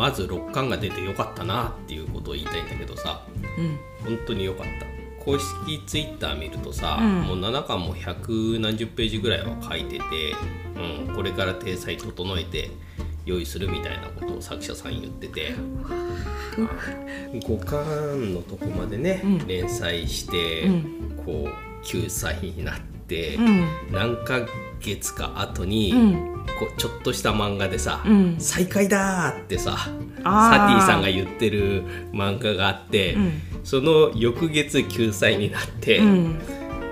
まず6巻が出てよかったなっていうことを言いたいんだけどさ。うん。本当によかった。公式ツイッター見るとさ、うん。もう7巻も百何十ページぐらいは書いてて、うん、これから体裁整えて用意するみたいなことを作者さん言ってて。5巻のとこまでね、うん。連載して、うん。こう9歳になって、うん。何ヶ月か後に、うんこうちょっとした漫画でさ「うん。再開だ!」ってさサティさんが言ってる漫画があって、うん。その翌月救済になって、うん。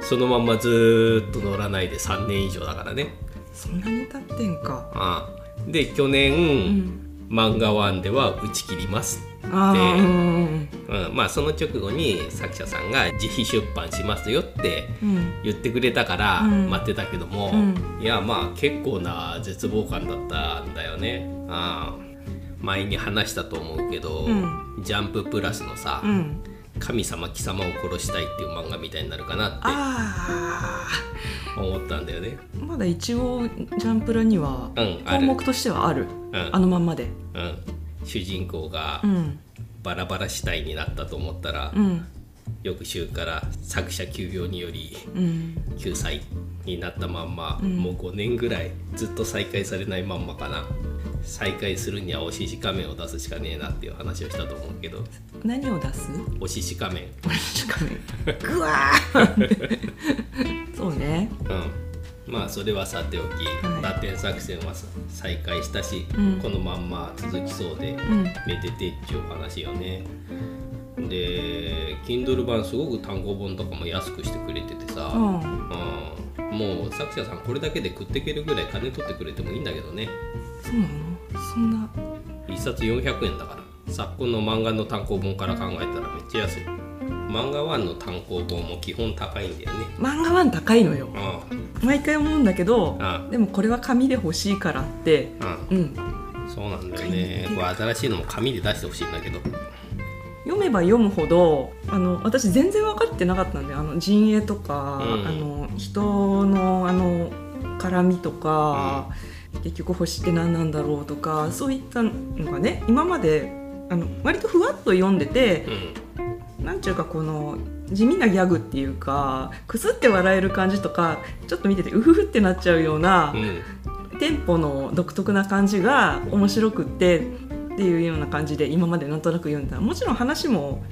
そのまんまずーっと乗らないで3年以上だからね。そんなに経ってんか。ああ。で去年、うん。漫画ワンでは打ち切りますうんうん、まあその直後に作者さんが自費出版しますよってうん。言ってくれたからうん。待ってたけども、うん。いやまあ結構な絶望感だったんだよね。ああ前に話したと思うけど、うジャンププラスのさ、うん。神様貴様を殺したいっていう漫画みたいになるかなってあ思ったんだよね。あまだ一応ジャンプラには項目としてはある。うん。あのまんまで。うん、主人公がうん。バラバラ死体になったと思ったら、うん。翌週から作者休業によりうん。9歳になったまんま、うん。もう5年ぐらいずっと再開されないまんまかな。再開するにはおしし仮面を出すしかねえなっていう話をしたと思うけど。何を出す？おしし仮面。確かにぐわーそうね。うんまあそれはさておき、はい。ラテン作戦はさ再開したし、うん。このまんま続きそうで、うん。めでてっていう話よね。で Kindle 版すごく単行本とかも安くしてくれててさ、うん。うん。もう作者さんこれだけで食っていけるぐらい金取ってくれてもいいんだけどね。そうなの？そんな。1冊400円だから昨今の漫画の単行本から考えたらめっちゃ安い。漫画1の単行本も基本高いんだよね。漫画ワン高いのよ。あ毎回思うんだけどあでもこれは紙で欲しいからって。ああうん。そうなんだよね。これ新しいのも紙で出してほしいんだけど。読めば読むほどあの私全然分かってなかったんであの陣営とか、うん。あの人のあの絡みとか、結局星って何なんだろうとかそういったのがね今まであの割とふわっと読んでてうん。なんちゅうかこの地味なギャグっていうかくすって笑える感じとかちょっと見ててうふふってなっちゃうような、うん。テンポの独特な感じが面白くってっていうような感じで今までなんとなく読んだもちろん話も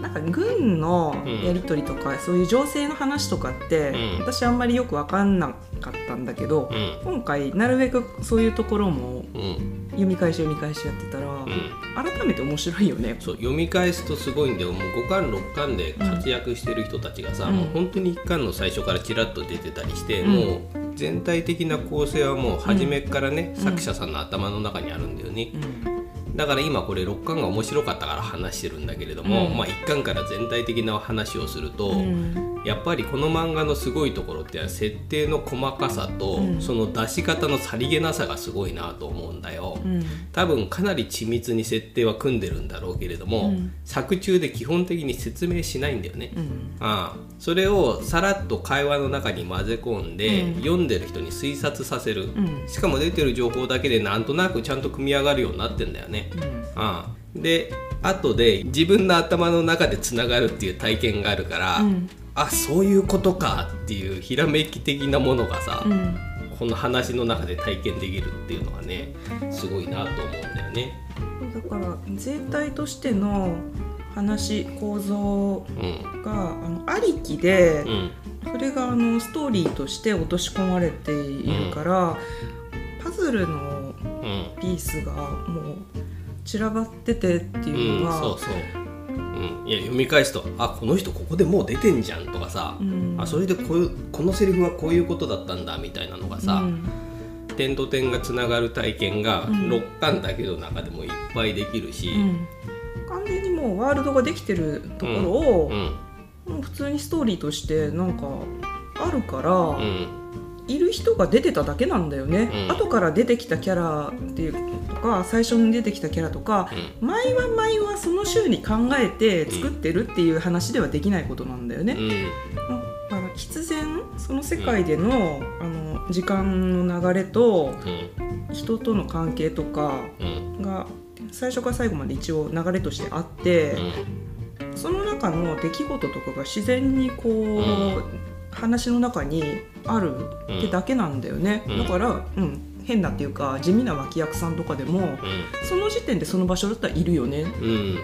なんか軍のやり取りとか、そういう情勢の話とかって、うん。私あんまりよく分かんなかったんだけど、うん。今回なるべくそういうところもうん。読み返し読み返しやってたら、うん。改めて面白いよね。そう読み返すとすごいんだよもう5巻6巻で活躍してる人たちがさ、うん。もう本当に1巻の最初からちらっと出てたりして、うん。もう全体的な構成はもう初めからね、うん。作者さんの頭の中にあるんだよね、うんだから今これ6巻が面白かったから話してるんだけれども、うん。まあ、1巻から全体的な話をすると、うんやっぱりこの漫画のすごいところって設定の細かさと、うん。その出し方のさりげなさがすごいなと思うんだよ。うん。多分かなり緻密に設定は組んでるんだろうけれども、うん。作中で基本的に説明しないんだよね。うん。ああ。それをさらっと会話の中に混ぜ込んで、うん。読んでる人に推察させる、うん。しかも出てる情報だけでなんとなくちゃんと組み上がるようになってんだよね。うん。ああ。で後で自分の頭の中でつながるっていう体験があるから、うんあそういうことかっていうひらめき的なものがさ、うん。この話の中で体験できるっていうのはねすごいなと思うんだよね。だから全体としての話構造うん。があのありきでう、ん。それがあのストーリーとして落とし込まれているから、パズルのうん。ピースがもう散らばっててっていううん、のが、そうそう、うん、いや読み返すとあこの人ここでもう出てんじゃんとかさ、うん。あそれでこういうこのセリフはこういうことだったんだみたいなのがさ、うん。点と点がつながる体験がうん。6巻だけの中でもいっぱいできるし、うん。完全にもうワールドができてるところを、うん。もう普通にストーリーとしてなんかあるから、うんいる人が出てただけなんだよね、うん。後から出てきたキャラっていうとか最初に出てきたキャラとか、毎話毎話その週に考えて作ってるっていう話ではできないことなんだよね、うん。だから必然その世界での,、あの時間の流れとうん。人との関係とかうん。が最初から最後まで一応流れとしてあって、その中の出来事とかが自然にこう、話の中にあるってだけなんだよね、うん。だから、うん、変なっていうか地味な脇役さんとかでもその時点でその場所だったらいるよね。うん。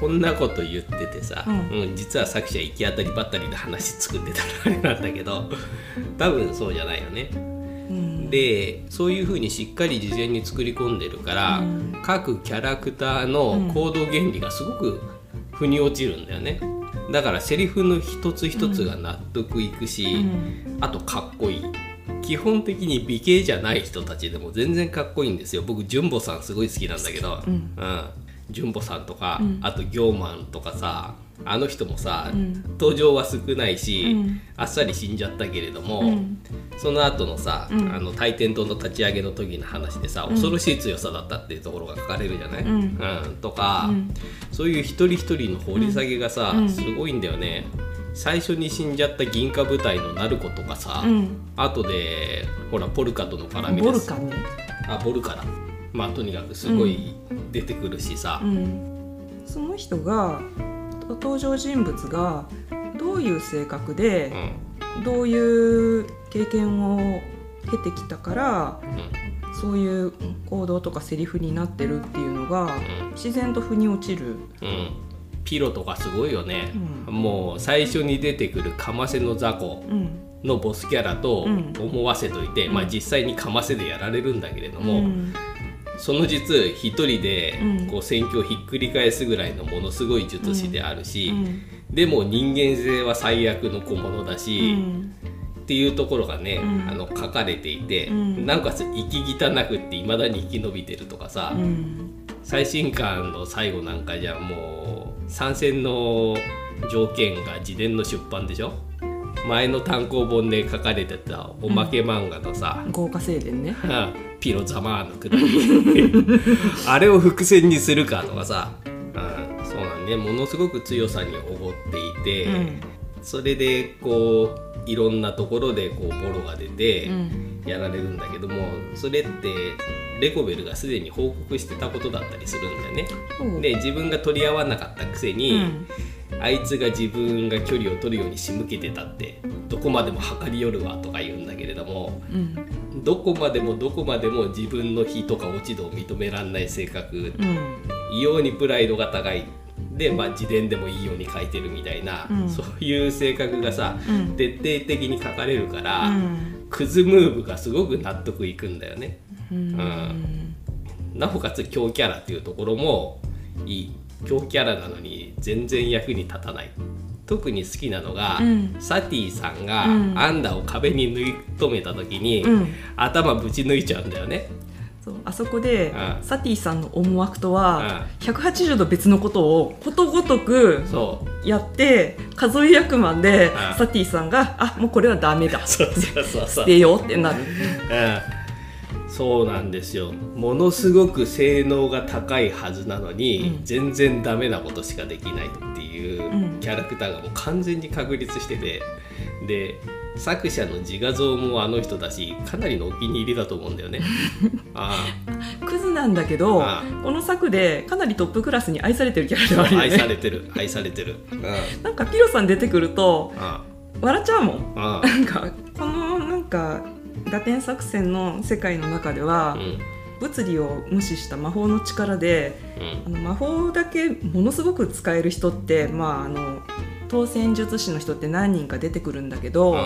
こんなこと言っててさ、ううん実は作者行き当たりばったりで話作ってたらあれなんだけど 多分そうじゃないよね。うん。でそういうふうにしっかり事前に作り込んでるから、うん。各キャラクターの行動原理がすごく腑に落ちるんだよね。だからセリフの一つ一つが納得いくし、うん。あとかっこいい。基本的に美形じゃない人たちでも全然かっこいいんですよ。僕純ボさんすごい好きなんだけど、うん。純ボさんとか、うん。あと行マンとかさあの人もさ、うん。登場は少ないし、うん。あっさり死んじゃったけれども、うん。その後のさ、うん。あの大天島の立ち上げの時の話でさ、恐ろしい強さだったっていうところが書かれるじゃない、うん。とか、うん。そういう一人一人の掘り下げがさ、うん。すごいんだよね。最初に死んじゃった銀河部隊のナルコとかさ、うん。後でほらポルカとの絡みです。ボルカね、あボルカだ。まあとにかくすごい出てくるしさ、うん、その人が登場人物がどういう性格でうん。どういう経験を経てきたからうん。そういう行動とかセリフになってるっていうのがうん。自然と腑に落ちる。うん。ピロとかすごいよね、うもう最初に出てくるカマセの雑魚うん。のボスキャラとうん。思わせといて、まあ実際にカマセでやられるんだけれども、うんその実一人でうん。こう戦況をひっくり返すぐらいのものすごい術師であるし、うん。でも人間性は最悪の小物だうし、ん。っていうところがね、うん。あの書かれていて、うん。なおかつ生き汚くっていまだに生き延びてるとかさ、うん。最新刊の最後なんかじゃもう参戦の条件が自伝の出版でしょ？前の単行本で書かれてたおまけ漫画のさ、豪華青年ね。ピロザマーのくだり。あれを伏線にするかとかさ、うん、そうなんねものすごく強さにおごっていて、うん。それでこういろんなところでこうボロが出てうん。やられるんだけどもそれってレコベルがすでに報告してたことだったりするんだよね。で自分が取り合わなかったくせうに、んあいつが自分が距離を取るように仕向けてたってどこまでも測り寄るわとか言うんだけれどもうん。どこまでもどこまでも自分の非とか落ち度を認められない性格うん。異様にプライドが高い。で、まあ、自伝でもいいように書いてるみたいな、うん。そういう性格がさ、うん。徹底的に書かれるから、うん。クズムーブがすごく納得いくんだよね。うん。なおかつ強キャラっていうところもいい強キャラなのに全然役に立たない。特に好きなのが、うん。サティさんがうん。アンダを壁に縫い止めた時に、うん。頭ぶち抜いちゃうんだよね。そうあそこでうん。サティさんの思惑とは180度別のことをことごとくやって数え役満でうん。サティさんが「あもうこれはダメだ。そうそうそうそう。捨てよう」ってなる。うん、そうなんですよ。ものすごく性能が高いはずなのに、うん。全然ダメなことしかできないっていううん。キャラクターがもう完全に確立しててで作者の自画像もあの人だしかなりのお気に入りだと思うんだよね。あクズなんだけどあこの作でかなりトップクラスに愛されてるキャラではああるよ愛さねれてる愛されてる。うんなんかピロさん出てくるとあ笑っちゃうもん。あ。なんかこのなんか打点作戦の世界の中ではう、ん。物理を無視した魔法の力でうん。あの魔法だけものすごく使える人って、まあ、あの当選術師の人って何人か出てくるんだけど、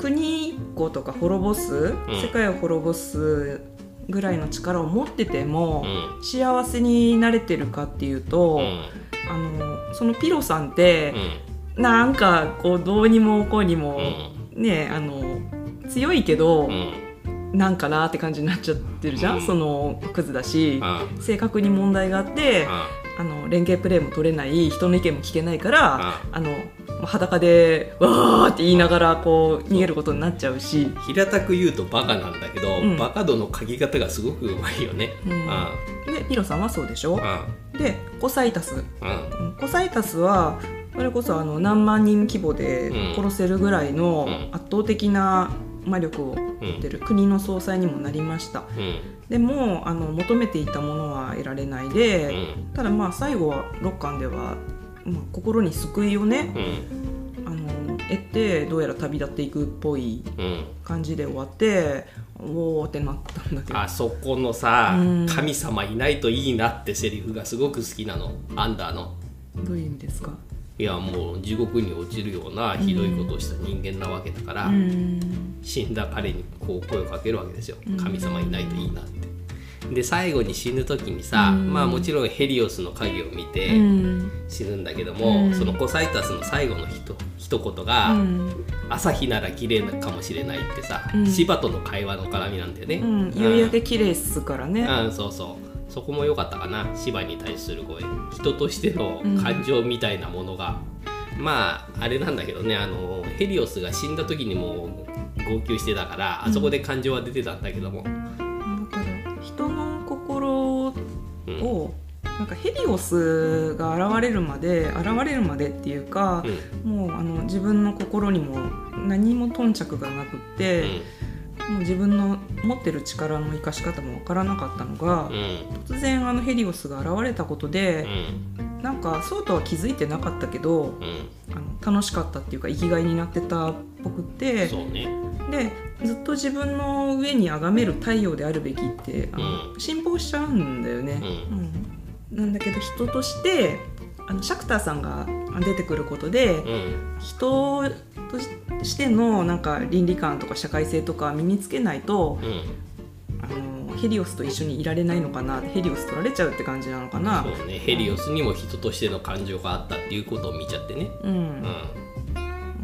国一個とか滅ぼす、世界を滅ぼすぐらいの力を持ってても、うん。幸せになれてるかっていうと、うん。あのそのピロさんってう、ん。なんかこうどうにもこうにも、うねあの強いけど、うん。なんかなって感じになっちゃってるじゃん、うん。そのクズだし、あ性格に問題があって。ああの連携プレーも取れない人の意見も聞けないからああの裸でわーって言いながらこう逃げることになっちゃうし、平たく言うとバカなんだけど、うん。バカ度の書き方がすごくうまいよね。でピロさんはそうでしょ？あでコサイタス。コサイタスはそれこそあの何万人規模で殺せるぐらいのうん。圧倒的な魔力を持ってる国の総裁にもなりました。うん。でもあの求めていたものは得られないで、うん。ただまあ最後は6巻では、まあ、心に救いをねうん。あの得てどうやら旅立っていくっぽいうん。感じで終わっておーってなったんだけど。あそこのさうん「神様いないといいな」ってセリフがすごく好きなの。アンダーの。どういう意味ですか？いやもう地獄に落ちるようなひどいことをした人間なわけだから、うん。死んだ彼にこう声をかけるわけですよ。神様いないといいなって。で最後に死ぬ時にさ、うん。まあもちろんヘリオスの影を見うてん。死ぬんだけども、うん。そのコサイタスの最後のひと一言が、うん。朝日なら綺麗かもしれないってさ、うん。芝との会話の絡みなんだよね。うん、夕焼け綺麗っすからね、うん、そうそうそこも良かったかな。芝に対する声。人としての感情みたいなものが、まああれなんだけどね。あのヘリオスが死んだ時にも号泣してたからあそこで感情は出てたんだけども、だから人の心を、うん。なんかヘリオスが現れるまで現れるまでっていうか、もうあの自分の心にも何も頓着がなくって、もう自分の持ってる力の生かし方もわからなかったのがうん、うん突然あのヘリオスが現れたことでう、んなんかそうとは気づいてなかったけどうんあの楽しかったっていうか生きがいになってたっぽくてね。でずっと自分の上に崇める太陽であるべきってあの、う信奉しちゃうんだよね。ううん。なんだけど人としてあのシャクターさんが出てくることで、うん。人としてのなんか倫理観とか社会性とか身につけないとうん。あのヘリオスと一緒にいられないのかなヘリオス取られちゃうって感じなのかな。そうね。ヘリオスにも人としての感情があったっていうことを見ちゃってね。うん。うん。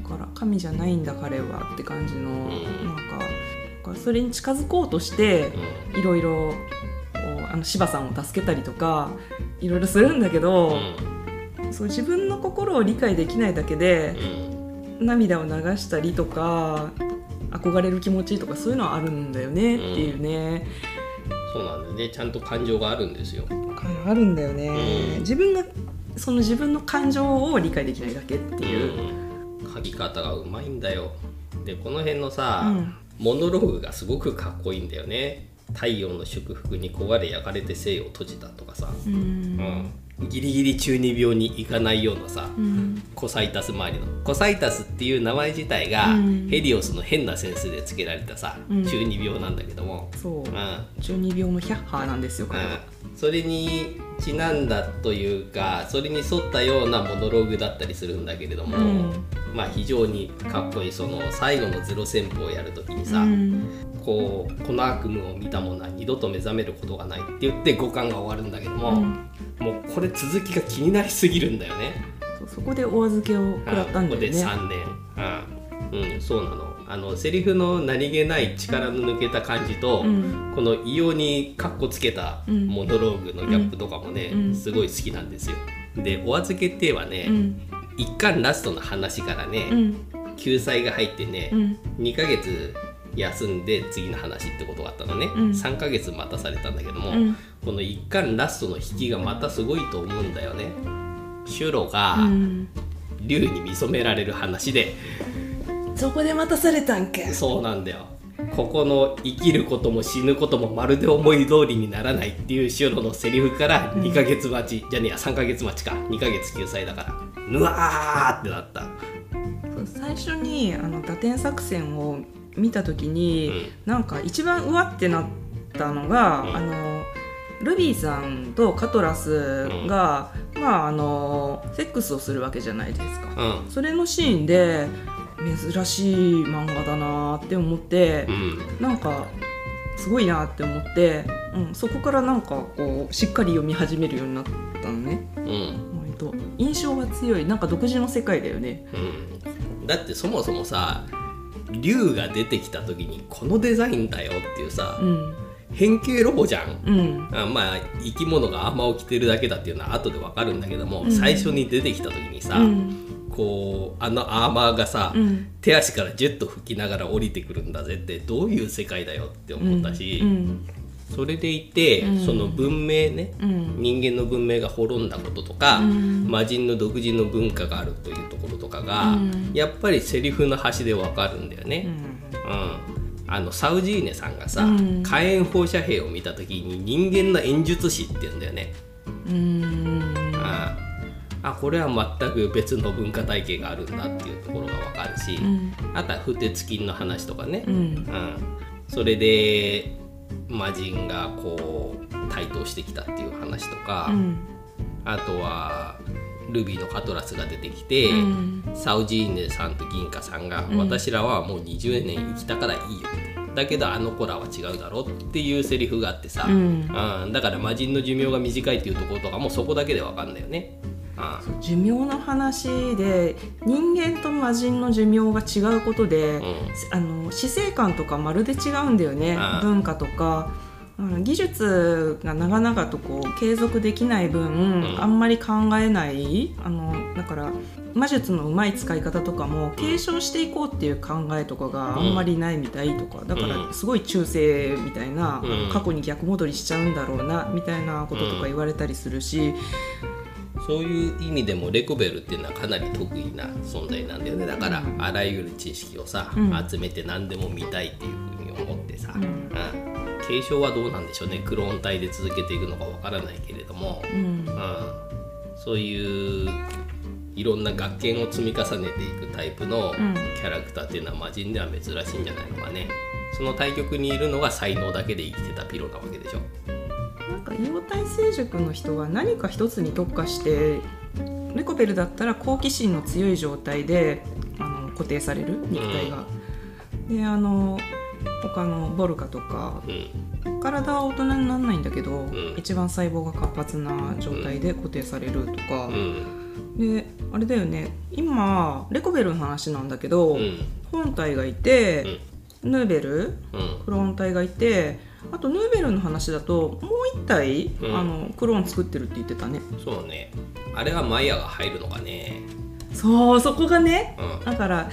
だから神じゃないんだ彼はって感じの、ん。なんかそれに近づこうとしてういろいろあの柴さんを助けたりとかいろいろするんだけど、んそう自分の心を理解できないだけでうん涙を流したりとか憧れる気持ちとかそういうのはあるんだよねっていうね、そうなんだよね。ちゃんと感情があるんですよ。あるんだよね、うん。自分がその自分の感情を理解できないだけっていう、うん、書き方がうまいんだよ。でこの辺のさ、うん。モノローグがすごくかっこいいんだよね。太陽の祝福に焦がれ焼かれて生を閉じたとかさ、うん。うん、ギリギリ中二病に行かないようなさ、うん。コサイタス周りの。コサイタスっていう名前自体が、うん。ヘリオスの変なセンスで付けられたさ、うん。中二病なんだけども、そう。うん。中二病のヒャッハーなんですよ彼は、うん、それにちなんだというかそれに沿ったようなモノローグだったりするんだけれども、うん。まあ非常にかっこいいその最後のゼロ戦法をやるときにさ、うん。こうこの悪夢を見た者は二度と目覚めることがないって言って五巻が終わるんだけども、うんもうこれ続きが気になりすぎるんだよね。そこでお預けを食らったんだよね。ここで3年、うん。うん、そうなの。あのセリフの何気ない力の抜けた感じと、うん。この異様にカッコつけたうん。モノローグのギャップとかもね、うん。すごい好きなんですよ。でお預けって言えばね、うん。一巻ラストの話からね、うん。救済が入ってね、うん。2ヶ月休んで次の話ってことがあったのね、うん。3ヶ月待たされたんだけども、うん。この一巻ラストの引きがまたすごいと思うんだよね。シュロがうん。竜に見初められる話で、そこで待たされたんけ？そうなんだよ。ここの生きることも死ぬこともまるで思い通りにならないっていうシュロのセリフから2ヶ月待ち、じゃねえや3ヶ月待ちか。2ヶ月救済だから。うわーってなった。最初にあの打点作戦を見た時に、うなんか一番うわってなったのが、うん。あのルビーさんとカトラスが、まああのセックスをするわけじゃないですか。うん。それのシーンで珍しい漫画だなって思ってう、ん。なんかすごいなって思って、うん、そこからなんかこうしっかり読み始めるようになったのね。うん。割と。印象が強い。なんか独自の世界だよね。うん。だってそもそもさ竜が出てきた時にこのデザインだよっていうさ、うん。変形ロボじゃん。うん。あまあ生き物がアーマーを着てるだけだっていうのは後でわかるんだけども、うん。最初に出てきた時にさ、うん。こうあのアーマーがさ、うん。手足からジェット吹きながら降りてくるんだぜってどういう世界だよって思ったし、うんそれでいて、うん。その文明ね、うん。人間の文明が滅んだこととか、うん。魔人の独自の文化があるというところとかが、うん。やっぱりセリフの端でわかるんだよね。うん。うん。あのサウジーネさんがさ、うん。火炎放射兵を見た時に人間の演術師って言うんだよね、うーん。ああ。これは全く別の文化体系があるんだっていうところが分かるし、うん。あとは不鉄金の話とかね、うん。うん。それで魔人がこう台頭してきたっていう話とか、うん。あとはルビーのカトラスが出てきて、うん。サウジーネさんと銀貨さんが、うん。私らはもう20年生きたからいいよって。だけどあの子らは違うだろっていうセリフがあってさ、うん。うん。だから魔人の寿命が短いっていうところとかもそこだけで分かんだよね。うん寿命の話で人間と魔人の寿命が違うことで、うん。あの死生観とかまるで違うんだよね文化とか。うん技術が長々とこう継続できない分、ん。あんまり考えないあのだから魔術のうまい使い方とかも継承していこうっていう考えとかがあんまりないみたいとかだかうん。らすごい中世みたいな、うん。過去に逆戻りしちゃうんだろうなみたいなこととか言われたりするし、そういう意味でもレコベルっていうのはかなり得意な存在なんだよね。だから、あらゆる知識をさ、うん。集めて何でも見たいっていうふうに思ってさ、うん。うん。継承はどうなんでしょうね。クローン体で続けていくのかわからないけれども、うん。うん。そういういろんな学研を積み重ねていくタイプのうん。キャラクターっていうのは魔人では珍しいんじゃないのかね。その対局にいるのが才能だけで生きてたピロなわけでしょなんか妖体成熟の人は何か一つに特化してレコベルだったら好奇心の強い状態であの固定される肉体が。であの他のボルカとかうん。体は大人にならないんだけど、ん。一番細胞が活発な状態で固定されるとか、うん。であれだよね。今レコベルの話なんだけど、うん。本体がいて、ヌーベルうん。クローン体がいてあとヌーベルの話だともう一体、うん。あのクローン作ってるって言ってたね。そうね。あれはマイヤが入るのかね。そうそこがねうん。だから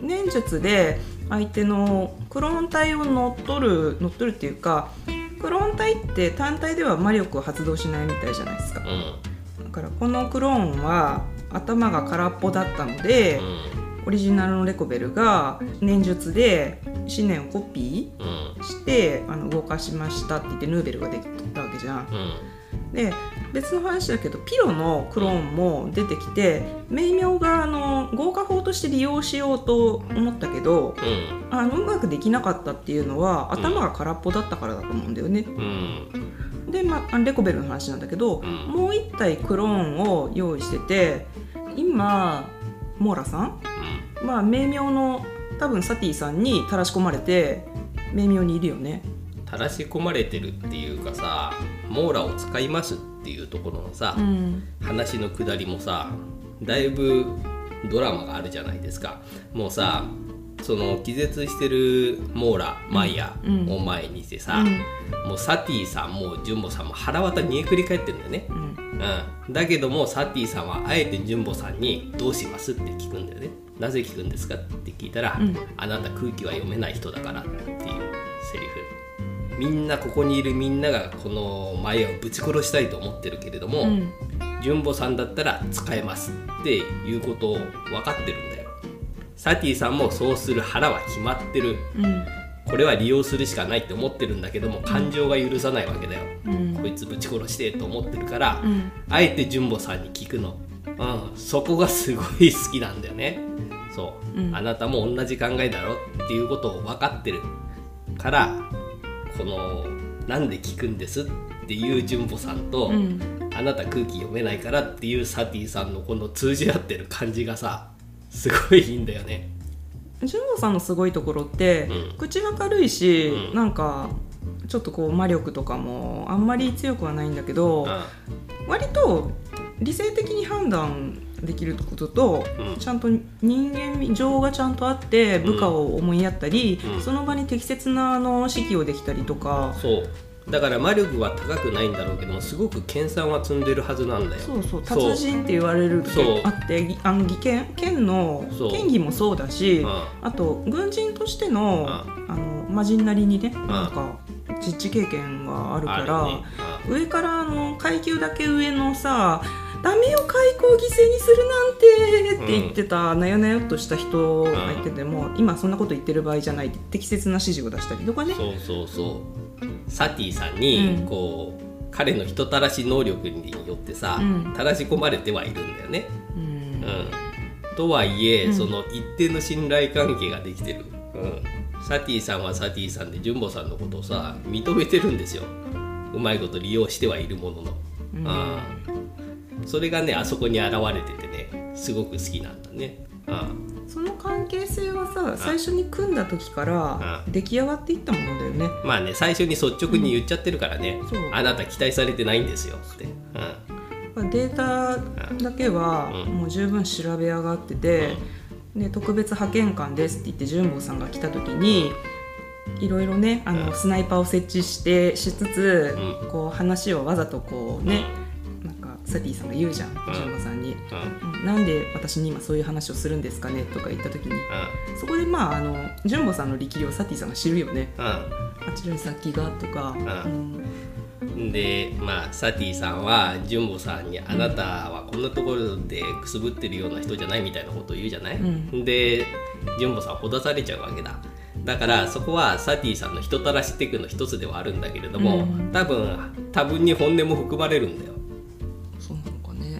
念術で相手のクローン体を乗っ取る乗っ取るっていうかクローン体って単体では魔力を発動しないみたいじゃないですか。うん。だからこのクローンは頭が空っぽだったので、オリジナルのレコベルが念術で思念をコピーしてあの動かしましたって言ってヌーベルができたわけじゃん。うん。で別の話だけどピロのクローンも出てきて命名があの豪華法として利用しようと思ったけどうん。あのうまくできなかったっていうのは頭が空っぽだったからだと思うんだよね。うん。で、まあ、レコベルの話なんだけど、ん。もう一体クローンを用意してて今モーラさん？まあ命名の多分サティさんにたらし込まれて命名にいるよね。たらし込まれてるっていうかさ網羅を使いますっていうところのさ、うん。話のくだりもさだいぶドラマがあるじゃないですか。もうさその気絶してるモーラマイヤうん。を前にしてさ、もうサティさんもジュンボさんも腹渡煮えくり返ってるんだよね、うんうん、だけどもサティさんはあえてジュンボさんに「どうします?」って聞くんだよね。なぜ聞くんですか？って聞いたら、うん。あなた空気は読めない人だから」っていうセリフ。みんなここにいるみんながこの前をぶち殺したいと思ってるけれども、うん。ジュンボさんだったら使えますっていうことを分かってるんだよ。サティさんもそうする腹は決まってる。うん。これは利用するしかないって思ってるんだけども感情が許さないわけだよ、うんこいつぶち殺してと思ってるから、うん。あえてジュンボさんに聞くの、うん、そこがすごい好きなんだよね。そう、うん。あなたも同じ考えだろっていうことを分かってるからこのなんで聞くんですっていうジュンボさんと、うん。あなた空気読めないからっていうサティさんのこの通じ合ってる感じがさすごいいいんだよね。純子さんのすごいところって、うん。口が軽いし、うん。なんかちょっとこう魔力とかもあんまり強くはないんだけど、う割と理性的に判断できることと、うん。ちゃんと人間情がちゃんとあって部下を思いやったり、うん。その場に適切なあの指揮をできたりとかん、そうだから魔力は高くないんだろうけどもすごく研鑽は積んでるはずなんだよ。そうそう達人って言われるそう。あってぎあの技研剣のそう剣技もそうだし、うん。あと軍人としての,、ん。あの魔人なりにね、なんか実地経験があるからね。上からあの階級だけ上のさダメよ開口犠牲にするなんてって言ってた、なよなよっとした人がいてても、今そんなこと言ってる場合じゃないって適切な指示を出したりとかね。そうそうそう。サティさんに、うん。こう彼の人たらし能力によってさ、うん。たらし込まれてはいるんだよね。うん。うん、とはいえ、うん。その一定の信頼関係ができてる、うん、サティさんはサティさんで純ボさんのことをさ認めてるんですよ。うまいこと利用してはいるものの、うん。うんそれがねあそこに現れててねすごく好きなんだね、うんその関係性はさ最初に組んだ時から出来上がっていったものだよね。まあね最初に率直に言っちゃってるからね、そう。あなた期待されてないんですよって、うんデータだけはうん。もう十分調べ上がってて、で特別派遣官ですって言って純坊さんが来た時にいろいろねあの、うん。スナイパーを設置してしつつ、うこう話をわざとこうね、なん。かサティさんが言うじゃん純坊さんに、うん。なんで私に今そういう話をするんですかね?」とか言った時にそこでまああの純坊さんの力量をサティさんが知るよね。うん。あちらに先がとか、うん。でまあサティさんは純子さんに「あなたはこんなところでくすぶってるような人じゃない」みたいなことを言うじゃない、うん。で純子さんほだされちゃうわけだ。だからそこはサティさんの人たらしテクの一つではあるんだけれども、うん。多分多分に本音も含まれるんだよ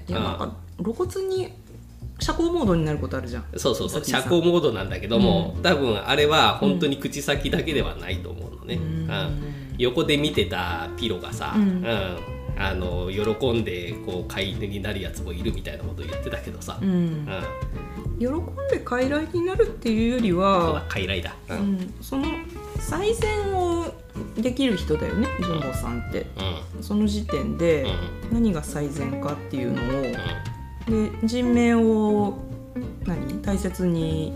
いやうん。なんか露骨に社交モードになることあるじゃん。そうそうそう。社交モードなんだけども、多分あれは本当に口先だけではないと思うのね、うん。うん。横で見てたピロがさ、うん。あの喜んでこう飼い犬になるやつもいるみたいなこと言ってたけどさ、うん。うん。喜んで傀儡になるっていうよりそうだは、傀儡だ、ううんん、その最善をできる人だよね純子さんって。うん。その時点でうん。何が最善かっていうのを。うん。で人命を何？大切に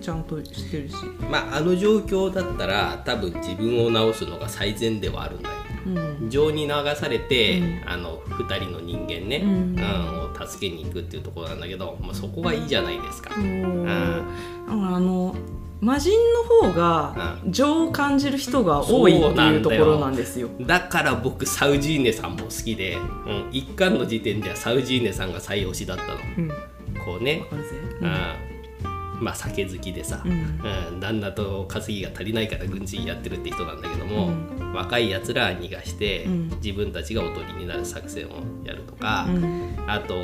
ちゃんとしてるし、まああの状況だったら多分自分を治すのが最善ではあるんだよ。うん。情に流されて、うん。あの2人の人間ね、うん。うんを助けに行くっていうところなんだけど、まあ、そこはいいじゃないですか、そう。うん。あの魔人の方が情を感じる人が多いっていうところなんですよ。だから僕サウジーネさんも好きで、うん、一巻の時点ではサウジーネさんが最推しだったの。うん、こうね。うん。まあ酒好きでさ、うん。うん。旦那と稼ぎが足りないから軍人やってるって人なんだけども、若いやつら逃がして、うん。自分たちがおとりになる作戦をやるとか、うん。あと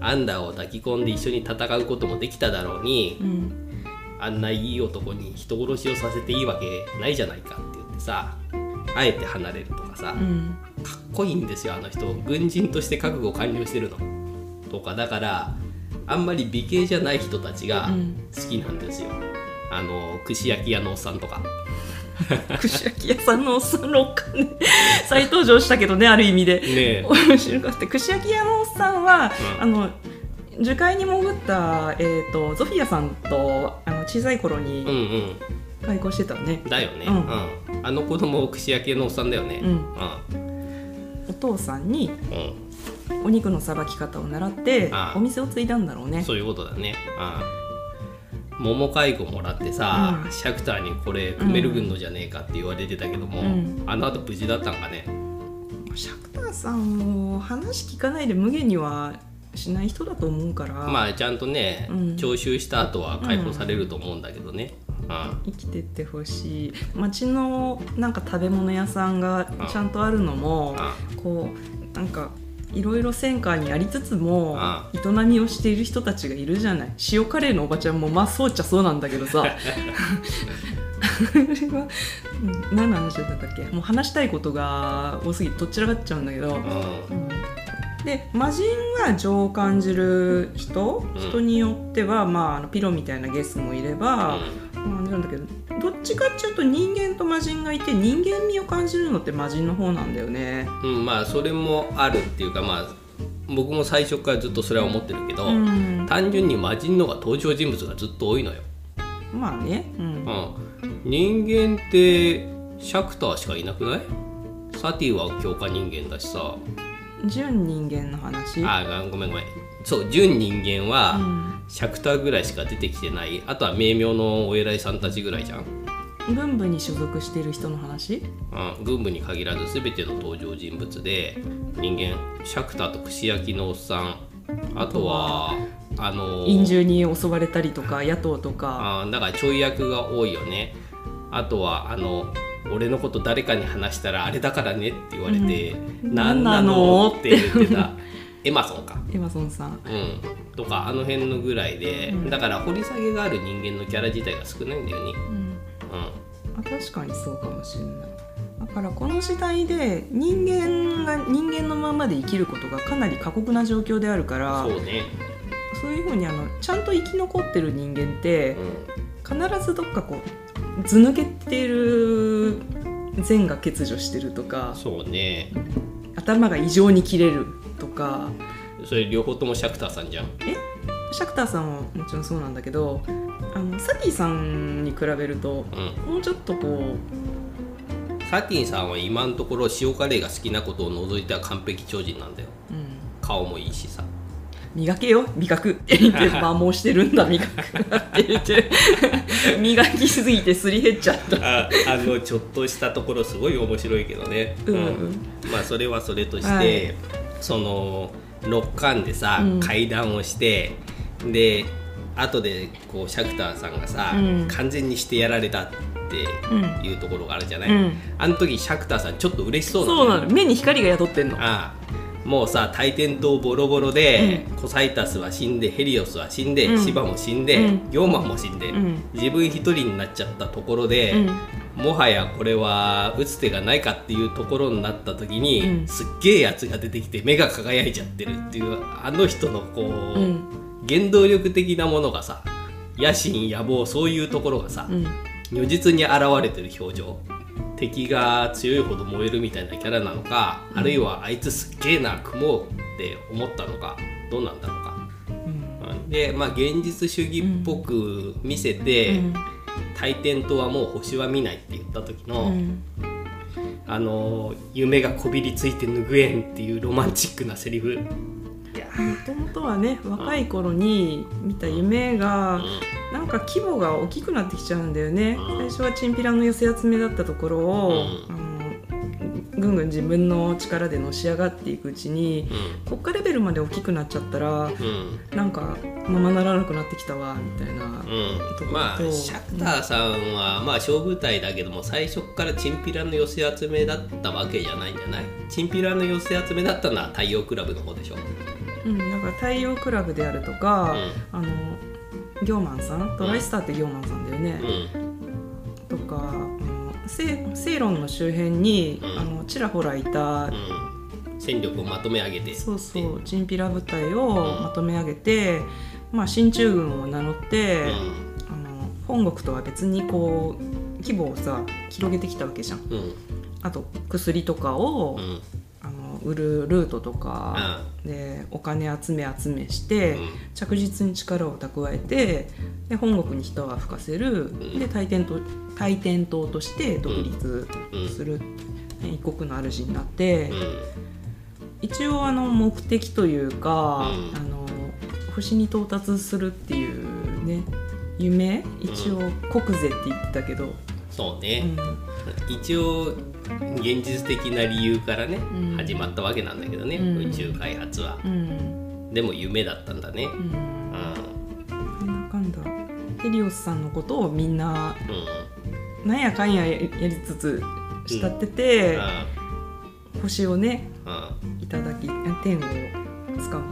アンダーを抱き込んで一緒に戦うこともできただろうに、うんあんないい男に人殺しをさせていいわけないじゃないかって言ってさあえて離れるとかさ、うん。かっこいいんですよあの人軍人として覚悟完了してるの。とかだからあんまり美形じゃない人たちがうん。好きなんですよ、あの串焼き屋のおっさんとか。串焼き屋さんのおっさんのお金再登場したけどねある意味で。ねえ。面白かった。串焼き屋のおっさんは、うん。あの樹海に潜った、えー、とゾフィアさんとあの小さい頃うんにうん。対抗してたね、だよね、ううん。んあの子供串焼き屋のおっさんだよね。うん。うん。お父さんにうん。お肉のさばき方を習ってああ。お店を継いだんだろうね。そういうことだね。うん。桃介護もらってさ、うん。シャクターにこれクメル軍のじゃねえかって言われてたけども、うん。あの後無事だったんかね。シャクターさんも話聞かないで無限にはしない人だと思うから、まあちゃんとね、うん。徴収した後は解放されると思うんだけどね。うん。生きてってほしい。町のなんか食べ物屋さんがちゃんとあるのもあこうなんかいろいろ戦火にありつつもあ営みをしている人たちがいるじゃない。塩カレーのおばちゃんもまあそうっちゃそうなんだけどさ。あれは、うん、何の話だったっけ？もう話したいことが多すぎてとっちらかっちゃうんだけど、うん。うんで魔人が情を感じる人、うん。人によっては、まあ、あのピロみたいなゲスもいれば、まあ、なんだけどどっちかっていうと人間と魔人がいて人間味を感じるのって魔人の方なんだよね。うん、まあそれもあるっていうかまあ僕も最初からずっとそれは思ってるけど、うん、単純に魔人の方が登場人物がずっと多いのよ。まあね、うん。うん、人間ってシャクターしかいなくない？サティは強化人間だしさ純人間の話？ああごめんごめん。そう純人間うはん。シャクターぐらいしか出てきてない。あとは名名のお偉いさんたちぐらいじゃん。軍部に所属している人の話？うん、軍部に限らず全ての登場人物で人間シャクターと串焼きのおっさん。あとはあの陰獣に襲われたりとか野党とか。あーだからちょい役が多いよね。あとはあの俺のこと誰かに話したらあれだからねって言われて「うん。何なの?」のって言ってた。エマソンか。エマソンさん。うん、とかあの辺のぐらいで、うん。だから掘り下げがある人間のキャラ自体が少ないんだよね。うん。うあ確かにそうかもしれない。だからこの時代で人間が人間のままで生きることがかなり過酷な状況であるかん、らそうね、そういうふうにあのちゃんと生き残ってる人間ってう必ずどっかこう図抜けてる善が欠如してるとかん、そうね。頭が異常に切れるとか。それ両方ともシャクターさんじゃん。シャクターさんはもちろんそうなんだけどあのサティさんに比べるとうん。もうちょっとこサティンさんは今のところ塩カレーが好きなことを除いては完璧超人なんだよ。う、うん、顔もいいしさ磨けよ味覚って言って 摩耗してるんだ味覚って言って。磨きすぎてすり減っちゃった。ああのちょっとしたところすごい面白いけどね、うんまあそれはそれとして、はい。その六巻でさ、うん。階段をしてで後でこうシャクターさんがさ、うん。完全にしてやられたってうんいうところがあるじゃない、うん。あの時シャクターさんちょっと嬉しそうなのそうなの。目に光が宿ってんの。ああもうさ大天島ボロボロで、コサイタスは死んでヘリオスは死んで、うん。シバも死んで、うん。ヨーマンも死んで、うん。自分一人になっちゃったところで、もはやこれは打つ手がないかっていうところになった時に、うん。すっげえやつが出てきて目が輝いちゃってるっていうあの人のこう、うん。原動力的なものがさ野心野望そういうところがさ、うん。如実に現れてる表情敵が強いほど燃えるみたいなキャラなのか、あるいはあいつすっげえな組もうって思ったのかどうなんだろうか。うん。でまあ現実主義っぽく見せて、大天島はもう星は見ないって言った時の、うん。あの夢がこびりついて拭えんっていうロマンチックなセリフ、もともとはね若い頃に見た夢がうなんか規模が大きくなってきちゃうんだよね。うん最初はチンピラの寄せ集めだったところを、うんあのぐんぐん自分の力でのし上がっていくうちにん国家レベルまで大きくなっちゃったらなんかままならなくなってきたわみたいな、うん、まあとシャクターさんは、まあ小部隊だけども最初からチンピラの寄せ集めだったわけじゃないんじゃない？チンピラの寄せ集めだったのは太陽クラブの方でしょ、うん、だから太陽クラブであるとか、あのギョーマンさんトライスターってギョーマンさんだよね。う、ん。とかあのセセイロンの周辺に、うん。あのちらほらいた、うん、戦力をまとめ上げてそうそうチンピラ部隊をまとめ上げて、まあ、進駐軍を名乗って、うあの本国とは別にこう規模をさ広げてきたわけじゃん。んうん。あと薬とかを、うん。あの売るルートとかでお金集め集めして、うん。着実に力を蓄えてで本国に人は吹かせる、ん。で大天島大として独立うん。する、一国の主になって、うん。一応あの目的というか、うん。あの星に到達するっていうね夢？一応国是って言ってたけど、うそうね、ん。一応現実的な理由からね、うん。始まったわけなんだけどね、うん。宇宙開発は。うん。でも夢だったんだね。うん。うんなんだかんだ。ヘリオスさんのことをみんなうん。なんやかんややりつつ慕ってて、星をねいただき天を使う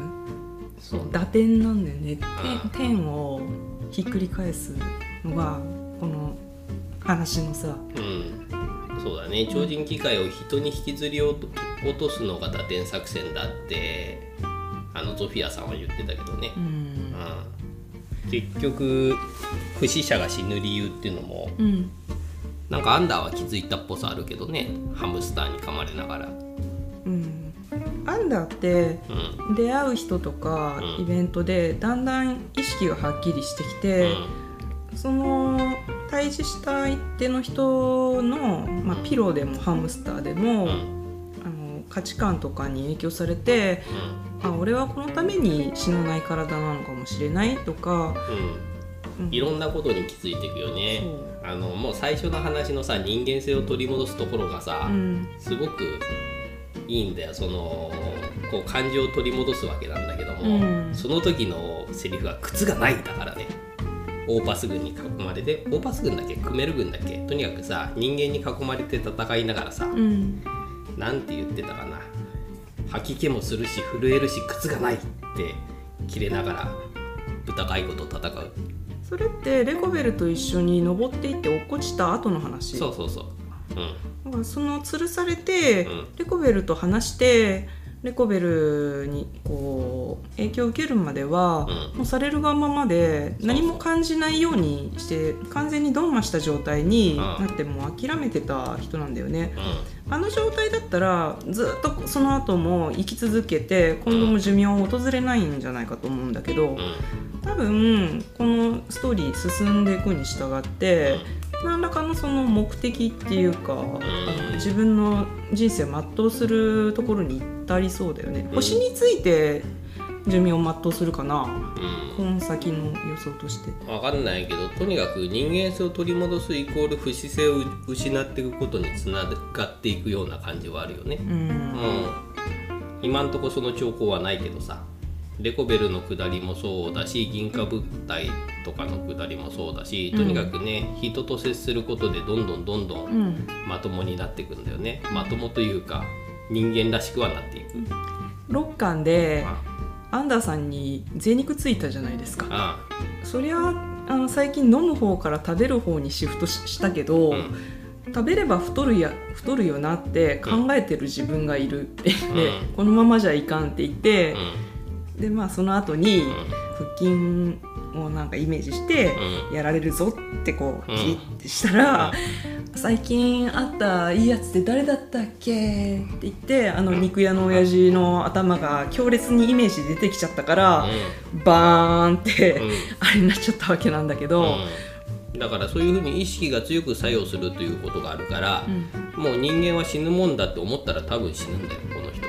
そう打点なんだよね。天をひっくり返すのがこの話のさうん、そうだね。超人機械を人に引きずり落とすのが打点作戦だってあのゾフィアさんは言ってたけどね。う、ん。うん、結局不死者が死ぬ理由っていうのもうん。なんかアンダーは気づいたっぽさあるけどね。ハムスターに噛まれながら、うん。アンダーってうん。出会う人とかうん。イベントでだんだん意識がはっきりしてきうて、ん。その対峙した相手の人の、まあ、ピロでもハムスターでも、うん。あの価値観とかに影響されてあ俺はこのために死なない体なのかもしれないとか、うん。うん。いろんなことに気づいていくよね。あのもう最初の話のさ人間性を取り戻すところがさ、うん。すごくいいんだよ。そのこう感情を取り戻すわけなんだけども、うん。その時のセリフは「靴がない」だからねオーパス軍に囲まれてオーパス軍だっけクメル軍だっけとにかくさ人間に囲まれて戦いながらさ、うん。なんて言ってたかな吐き気もするし震えるし靴がないって切れながら豚飼い子と戦う。それってレコベルと一緒に登っていって落っこちた後の話？そうそうそう。うん。その吊るされて、うん。レコベルと話してレコベルにこう影響を受けるまでは、うん。もうされるがままで何も感じないようにして完全にドンマした状態にうん。なってもう諦めてた人なんだよね。うあの状態だったらずっとその後も生き続けて今後も寿命を訪れないんじゃないかと思うんだけどん。うん。多分このストーリー進んでいくに従って何らかのその目的っていうか、自分の人生を全うするところに至りそうだよね、うん。星について寿命を全うするかな。うん。この先の予想として。分かんないけどとにかく人間性を取り戻すイコール不死性を失っていくことにつながっていくような感じはあるよね。う、うんん、今んとこその兆候はないけどさレコベルの下りもそうだし銀河物体とかの下りもそうだしとにかくね、人と接することでどんどんどんどうん。んまともになっていくんだよね。まともというか人間らしくはなっていく、6巻であアンダーさんに贅肉ついたじゃないですか。あ。そりゃあの最近飲む方から食べる方にシフトししたけど、うん。食べれば太るや太るよなって考えてる自分がいるって言って、うん。このままじゃいかんって言ってう、んでまあその後にうん。腹筋をなんかイメージしてうん。やられるぞってこううん。キリッてしたら、最近会ったいいやつって誰だったっけ？って言ってあの肉屋の親父の頭が強烈にイメージで出てきちゃったから、バーンって、あれになっちゃったわけなんだけど、うん。だからそういうふうに意識が強く作用するということがあるから、もう人間は死ぬもんだって思ったら多分死ぬんだよこの人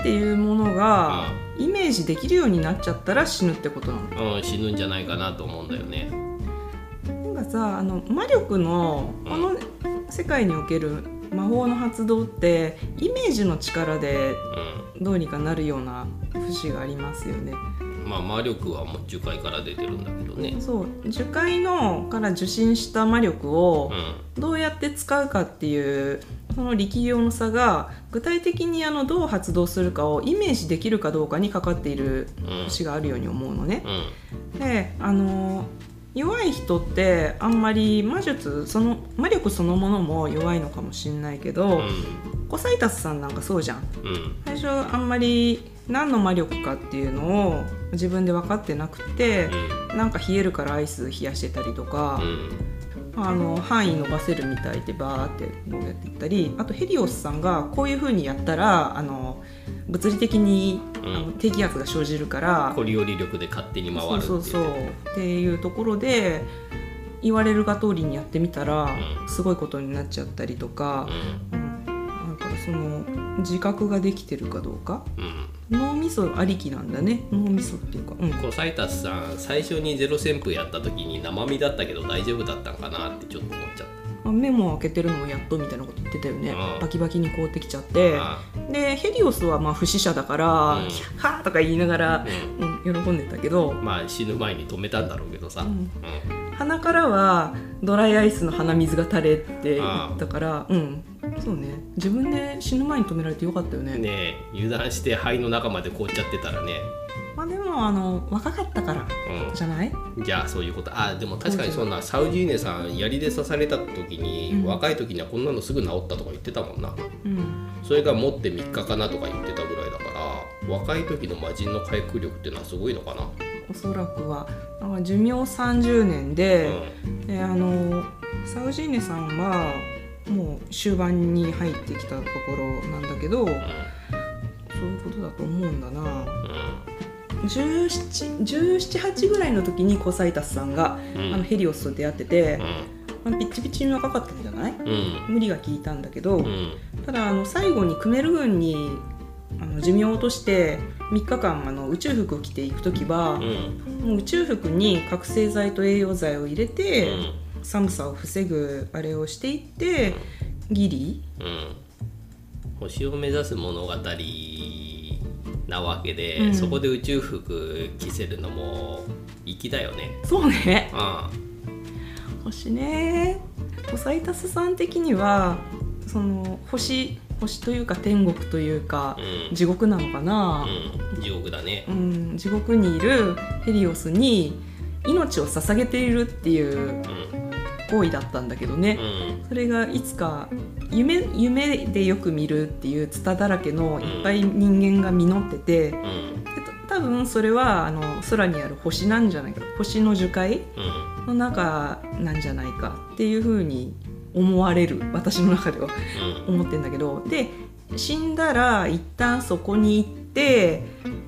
っていうものがイメージできるようになっちゃったら死ぬってことなの。うん、死ぬんじゃないかなと思うんだよね。なんかさあの魔力のこの世界における魔法の発動ってイメージの力でどうにかなるような節がありますよね。うんまあ魔力はもう樹海から出てるんだけどね。そう。樹海のから受信した魔力をうどうやって使うかっていうその力量の差が具体的にあのどう発動するかをイメージできるかどうかにかかっているんうん。節があるように思うのね。うん。であの弱い人ってあんまり魔術その魔力そのものも弱いのかもしんないけど、コサイタスさんなんかそうじゃん。うん。うん最初あんまり何の魔力かっていうのを自分で分かってなくて、なんか冷えるからアイス冷やしてたりとかう、んあの範囲伸ばせるみたいでバーってこうやっていったりあとヘリオスさんがこういう風にやったらあの物理的に、うんあの低気圧が生じるからコリオリ力で勝手に回るってそうそうそう。っていうところで言われるが通りにやってみたら、うん。すごいことになっちゃったりとか、ううん。だからその自覚ができてるかどうか。んうん。脳みそありきなんだね。脳みそっていうか、うん、コサイタスさん最初にゼロ旋風やった時に生身だったけど大丈夫だったんかなってちょっと思っちゃっあ目も開けてるのもやっとみたいなこと言ってたよね、うん。バキバキに凍ってきちゃって。たあ。でヘリオスはまあ不死者だからうん「キャッハー!」とか言いながら、うん。うん、喜んでたけど。まあ死ぬ前に止めたんだろうけどさ、鼻からはドライアイスの鼻水が垂れって言ったからうんそうね。自分で死ぬ前に止められてよかったよね。ねえ油断して肺の中まで凍っちゃってたらね、まあでもあの若かったからじゃない？うん、じゃあそういうこと。あでも確かにそんなサウジーネさん槍で刺された時に、うん。若い時にはこんなのすぐ治ったとか言ってたもんな。うん。それが持って3日かなとか言ってたぐらいだから若い時の魔人の回復力っていうのはすごいのかな、おそらくは。寿命30年で,、であのサウジーネさんはもう終盤に入ってきたところなんだけどそういうことだと思うんだな。うん。1718ぐらいの時にコサイタスさんが、うん。あのヘリオスと出会っててう、ん。まあ、ピッチピチに若かったんじゃない？うん。無理が効いたんだけど、うん。ただあの最後にクメル軍にあの寿命を落として3日間あの宇宙服を着ていく時は、うん。もう宇宙服に覚醒剤と栄養剤を入れて、寒さを防ぐあれをしていってギリ。うん、星を目指す物語なわけで、うん。そこで宇宙服着せるのも粋だよね。そうね。あ星ね。ポサイタスさん的にはその星星というか天国というかうん。地獄なのかな、うん。地獄だね。うん、地獄にいるヘリオスに命を捧げているっていううん行為だったんだけどね、うん。それがいつか夢夢でよく見るっていうツタだらけのいっぱい人間が実ってて、でうん。た多分それはあの空にある星なんじゃないか。星の樹海うん。の中なんじゃないかっていうふうに思われる。私の中ではうん。思ってんだけど。で死んだら一旦そこに行って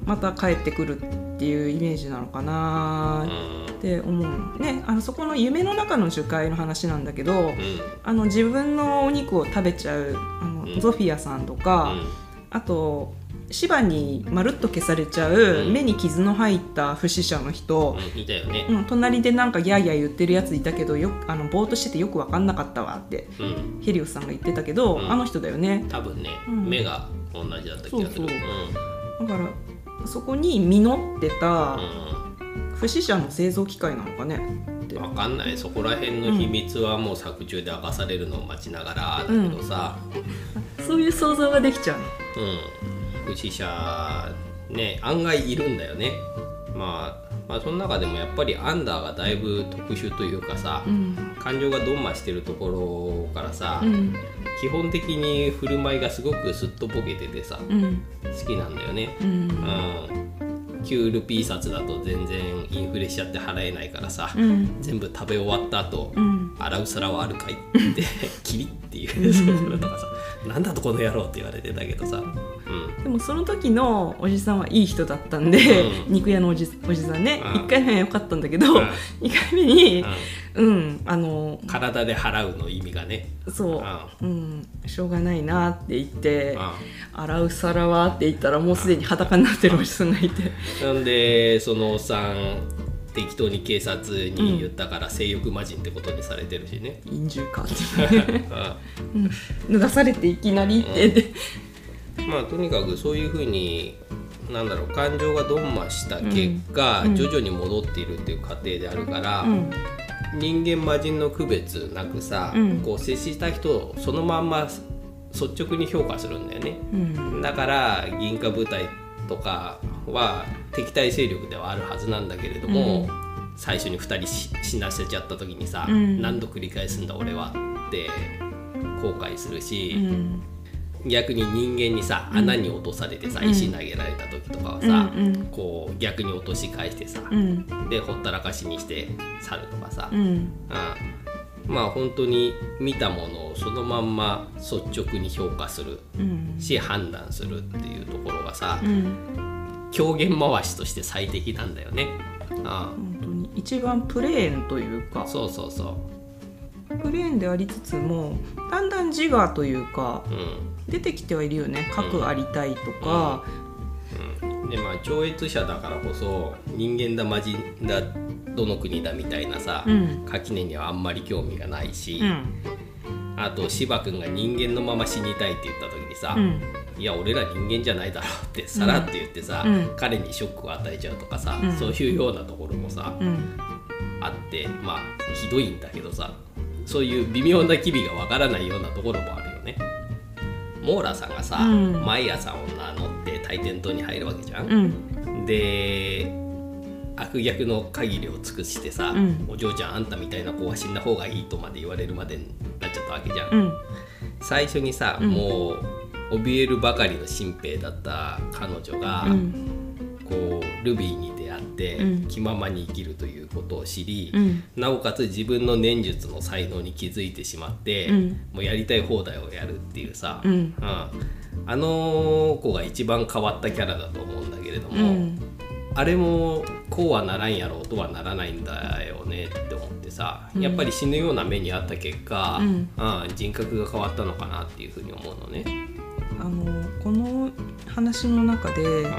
また帰ってくるっていうイメージなのかなって思うね。あのそこの夢の中の樹海の話なんだけどうん。あの自分のお肉を食べちゃうあの、うん。ゾフィアさんとか、あと芝にまるっと消されちゃう、うん。目に傷の入った不死者の人、うんいたよね。うん、隣でなんかギャーギャー言ってるやついたけどよくあのぼーっとしててよく分かんなかったわってうん。ヘリオスさんが言ってたけど、うん。あの人だよね。多分ね、うん。目が同じだった気がする。だからそこに実ってたう不死者の製造機械なのかね？分かんない。そこら辺の秘密はもう作中で明かされるのを待ちながらだけどさ、そういう想像ができちゃううん。不死者ね案外いるんだよね、まあ、まあその中でもやっぱりアンダーがだいぶ特殊というかさ、うん。感情がどんましてるところからさ、うん。基本的に振る舞いがすごくすっとぼけててさうん。好きなんだよね、ううん。ん、9ルピー札だと全然インフレしちゃって払えないからさ、うん。全部食べ終わった後、うん洗う皿はあるかい？って キリっていう。ところとかさなんだとこの野郎って言われてたけどさ、うん、でもその時のおじさんはいい人だったんで、うん。肉屋のおじおじさんね、うん。1回目は良かったんだけど、うん。2回目にううんあのん、体で払うの意味がね、そう、うん、しょうがないなって言ってう洗う皿は？って言ったらもうすでに裸になってるおじさんがいて。ん、なんでそのおっさん適当に警察に言ったから性欲魔人ってことにされてるしね、陰獣か脱がされていきなりって、でん。まあとにかくそういうふうになんだろう感情がどんました結果、うん。徐々に戻っているっていう過程であるから、うん。人間魔人の区別なくさ、うん。こう接した人をそのまんま率直に評価するんだよね。うん。だから銀河部隊とかは敵対勢力ではあるはずなんだけれども、最初に2人し死なせちゃった時にさ、うん。何度繰り返すんだ俺はって後悔するうし、ん。逆に人間にさ穴に落とされてさ、うん石投げられた時とかはうん。さ、うん。こう逆に落とし返してさ、うん。でほったらかしにして去るとかさ、うん。うんまあ本当に見たものをそのまんま率直に評価するうん。し判断するっていうところがさ、うん狂言回しとして最適なんだよね。あ本当に一番プレーンというか。あそうそうそプレーンでありつつもだんだん自我というかう。うん。出てきてはいるよね。核ありたいとか、うん、でまあ超越者だからこそ人間だ魔人だどの国だみたいなさ、うん。垣根にはあんまり興味がないし、うん。あと芝君が人間のまま死にたいって言った時にさ、うんいや俺ら人間じゃないだろうってさらって言ってさ、うん。彼にショックを与えちゃうとかさ、うん。そういうようなところもさ、うん。あってまあひどいんだけどさそういう微妙な機微がわからないようなところもあるよね。モーラさんがさ、うん。毎朝を名乗って大天島に入るわけじゃん。うん。で悪逆の限りを尽くしてさ、うん。お嬢ちゃんあんたみたいな子は死んだ方がいいとまで言われるまでになっちゃったわけじゃん。うん。最初にさ、うん。もう怯えるばかりの新兵だった彼女が、うん。こうルビーに出会って、うん。気ままに生きるということを知り、うん。なおかつ自分の念術の才能に気づいてしまって、うん。もうやりたい放題をやるっていうさ、うん。あの子が一番変わったキャラだと思うんだけれどうも、ん。あれもこうはならんやろうとはならないんだよねって思ってさ、うん。やっぱり死ぬような目にあった結果、うん。うん人格が変わったのかなっていうふうに思うのね。あのこの話の中でうん。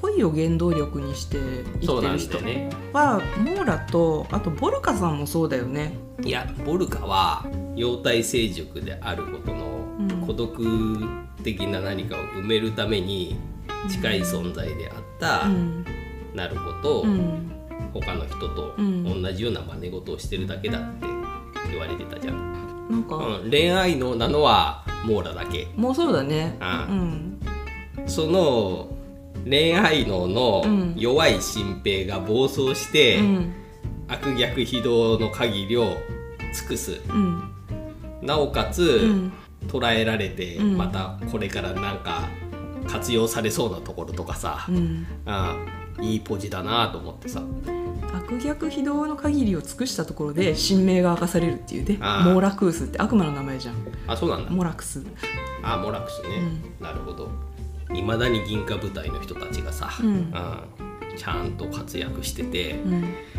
恋を原動力にして生きてる人よね。はモーラとあとボルカさんもそうだよね。いやボルカは妖体成熟であることの孤独的な何かを埋めるために近い存在であった、うん。なるほど、うん。他の人とうん。同じような真似事をしてるだけだって言われてたじゃん、なんか、うん、恋愛脳なのはモーラだけ。もうそうだね。あうん。その恋愛脳のうん。弱い新平が暴走して、うん。悪逆非道の限りを尽くす。うん。なおかつ、うん。捉えられて、うん。またこれからなんか活用されそうなところとかさ、うん。あいいポジだなと思ってさ悪逆非道の限りを尽くしたところで神明が明かされるっていうねあー。モーラクースって悪魔の名前じゃん。あそうなんだ。モラクス。あモラクスね、なるほど。いまだに銀河部隊の人たちがさ、うん。ちゃんと活躍しててう、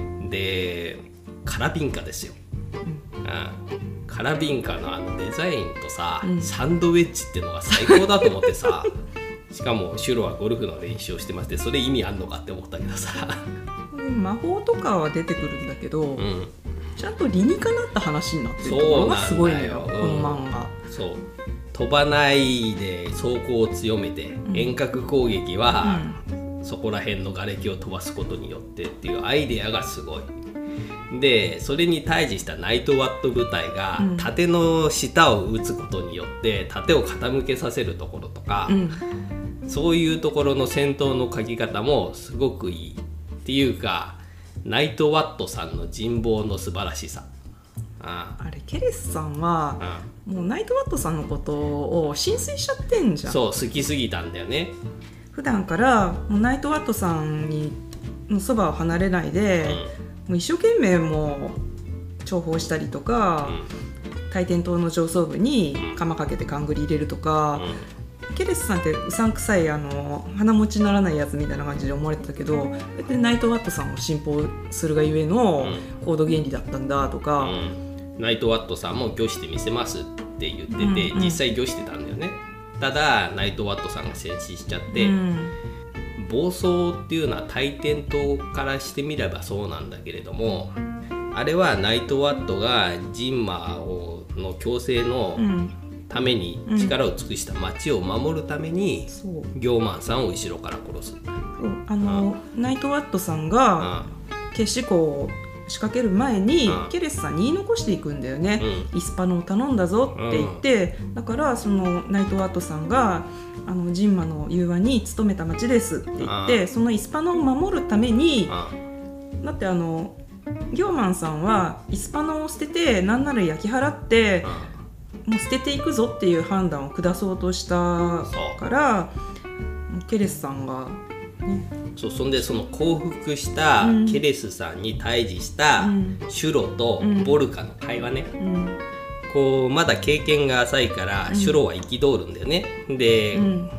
ん。でカラビンカですよ、うん。カラビンカのあのデザインとさ、うん。サンドウェッジっていうのが最高だと思ってさしかもシュロはゴルフの練習をしてましてそれ意味あんのかって思ったけどさ、魔法とかは出てくるんだけど、うん、ちゃんと理にかなった話になってるところがすごいのよこの漫画。そう。飛ばないで走行を強めて、ん。遠隔攻撃は、そこら辺の瓦礫を飛ばすことによってっていうアイデアがすごい。でそれに対峙したナイトワット部隊が、うん。盾の下を打つことによって盾を傾けさせるところとか、うん。そういうところの戦闘の書き方もすごくいいっていうかナイトワットさんの人望の素晴らしさ。ああ。れケレスさんはああ。もうナイトワットさんのことを浸水しちゃってんじゃん。そう好きすぎたんだよね。普段からもうナイトワットさんにのそばを離れないで、もう一生懸命もう重宝したりとか、大天島の上層部に釜かけて勘繰り入れるとか、ケレスさんってうさんくさいあの鼻持ちならないやつみたいな感じで思われてたけどでナイトワットさんを信奉するがゆえのう行動原理だったんだとか、うん、ナイトワットさんも御してみせますって言ってて、うんうん。実際御してたんだよね。ただナイトワットさんが戦死しちゃって、うん。暴走っていうのは大天島からしてみればそうなんだけれどもあれはナイトワットがジンマをの強制のうんために力を尽くした町を守るために、そう。ギョーマンさんを後ろから殺す。そう。あのナイトワットさんがあ決死行を仕掛ける前にうん。ケレスさんに言い残していくんだよね、うイスパノを頼んだぞって言って、だからそのナイトワットさんがあのジンマの融和に勤めた町ですって言って、うん。そのイスパノを守るためにあだってあのギョーマンさんはイスパノを捨ててなんなら焼き払ってあもう捨てていくぞっていう判断を下そうとしたからケレスさんが、ね、そうそんでその降伏したうん。ケレスさんに対峙したうん。シュロとうん。ボルカの会話ね、うん。こうまだ経験が浅いからうん。シュロは憤るんだよね、で、うん。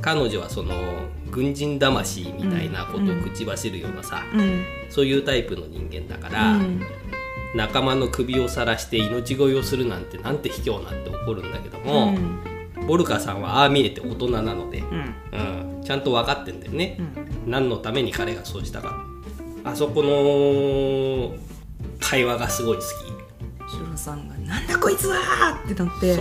彼女はその軍人魂みたいなことを口走るようなさ、うん。そういうタイプの人間だから、うん仲間の首を晒して命乞いをするなんてなんて卑怯なって怒るんだけども、ボルカさんはああ見えて大人なので、うん。うん、ちゃんと分かってんだよね、うん。何のために彼がそうしたか。あそこの会話がすごい好き。シュロさんが「なんだこいつは!」ってなって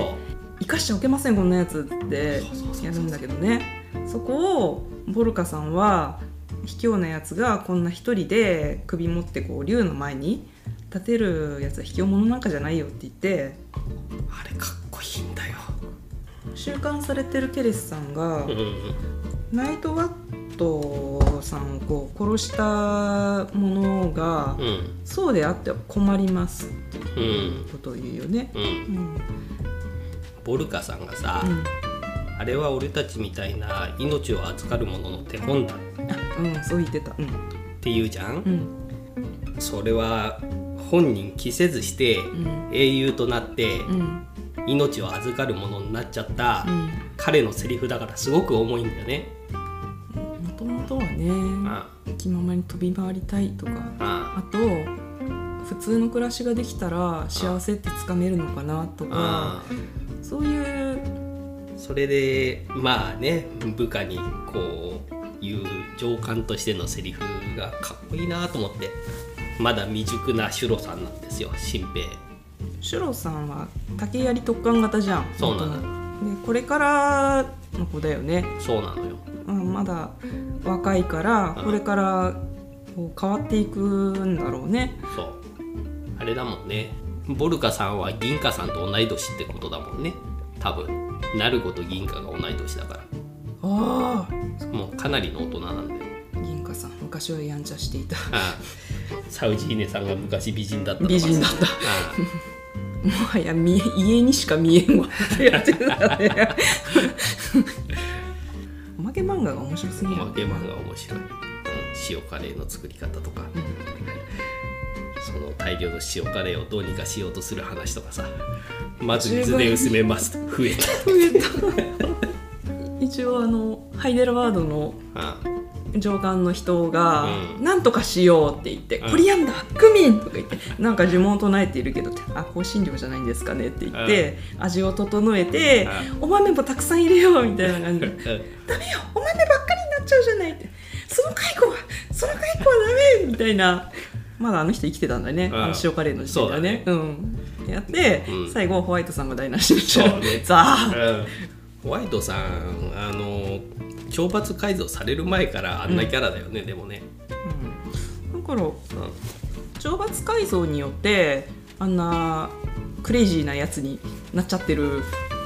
生かしちゃおけませんこんなやつってやるんだけどね。そこをボルカさんは卑怯なやつがこんな一人で首持ってこう竜の前に立てるやつは卑怯者なんかじゃないよって言ってあれかっこいいんだよ、収監されてるケレスさんがうんナイトワットさんをこう殺したものがうん。そうであっては困りますってことを言うよね。ボルカさんがさ、うん。あれは俺たちみたいな命を預かる者の手本だ。うん、そう言ってた。うん。て言うじゃん、うん。それは本人着せずしてうん。英雄となってうん。命を預かる者になっちゃったうん。彼のセリフだからすごく重いんだよね。もともとはね、あ気ままに飛び回りたいとか、ああと、普通の暮らしができたら幸せってつかめるのかなとか、あそういう、それでまあね部下にこういう上官としてのセリフがかっこいいなと思ってまだ未熟なシュロさんなんですよ新兵。シュロさんは竹槍特艦型じゃん。そうなのよ。でこれからの子だよね、そうなのよ。うん、まだ若いからうん。これからこう変わっていくんだろうね。そう。あれだもんね。ボルカさんは銀貨さんと同い年ってことだもんね。多分。ナルゴと銀貨が同い年だから。あもうかなりの大人なんだよあ銀貨さん昔はやんちゃしていた。ああサウジーネさんが昔美人だった美人だった。あもはや見え家にしか見えんわ。ってやってたねおまけ漫画が面白すぎる。あおまけ漫画面白い、うん、塩カレーの作り方とか、その大量の塩カレーをどうにかしようとする話とかさ。まず水で薄めます。と増えた。増えた。一応あのハイデラバードのあ上官の人が「うん。なんとかしよう」って言って「うん。コリアンダークミン!」とか言ってなんか呪文を唱えているけど「あ香辛料じゃないんですかね」って言って味を整えて「お豆もたくさん入れよう」みたいな感じで。うん。ダメよお豆ばっかりになっちゃうじゃないって。その解雇はその解雇はダメみたいな。まだあの人生きてたんだね、うん。あの塩カレーの時点ではね。うん。やって、うん。最後はホワイトさんが台無しにしちゃそうね。ザー。うんホワイトさんあの懲罰改造される前からあんなキャラだよね、でもね、だからうん。懲罰改造によってあんなクレイジーなやつになっちゃってる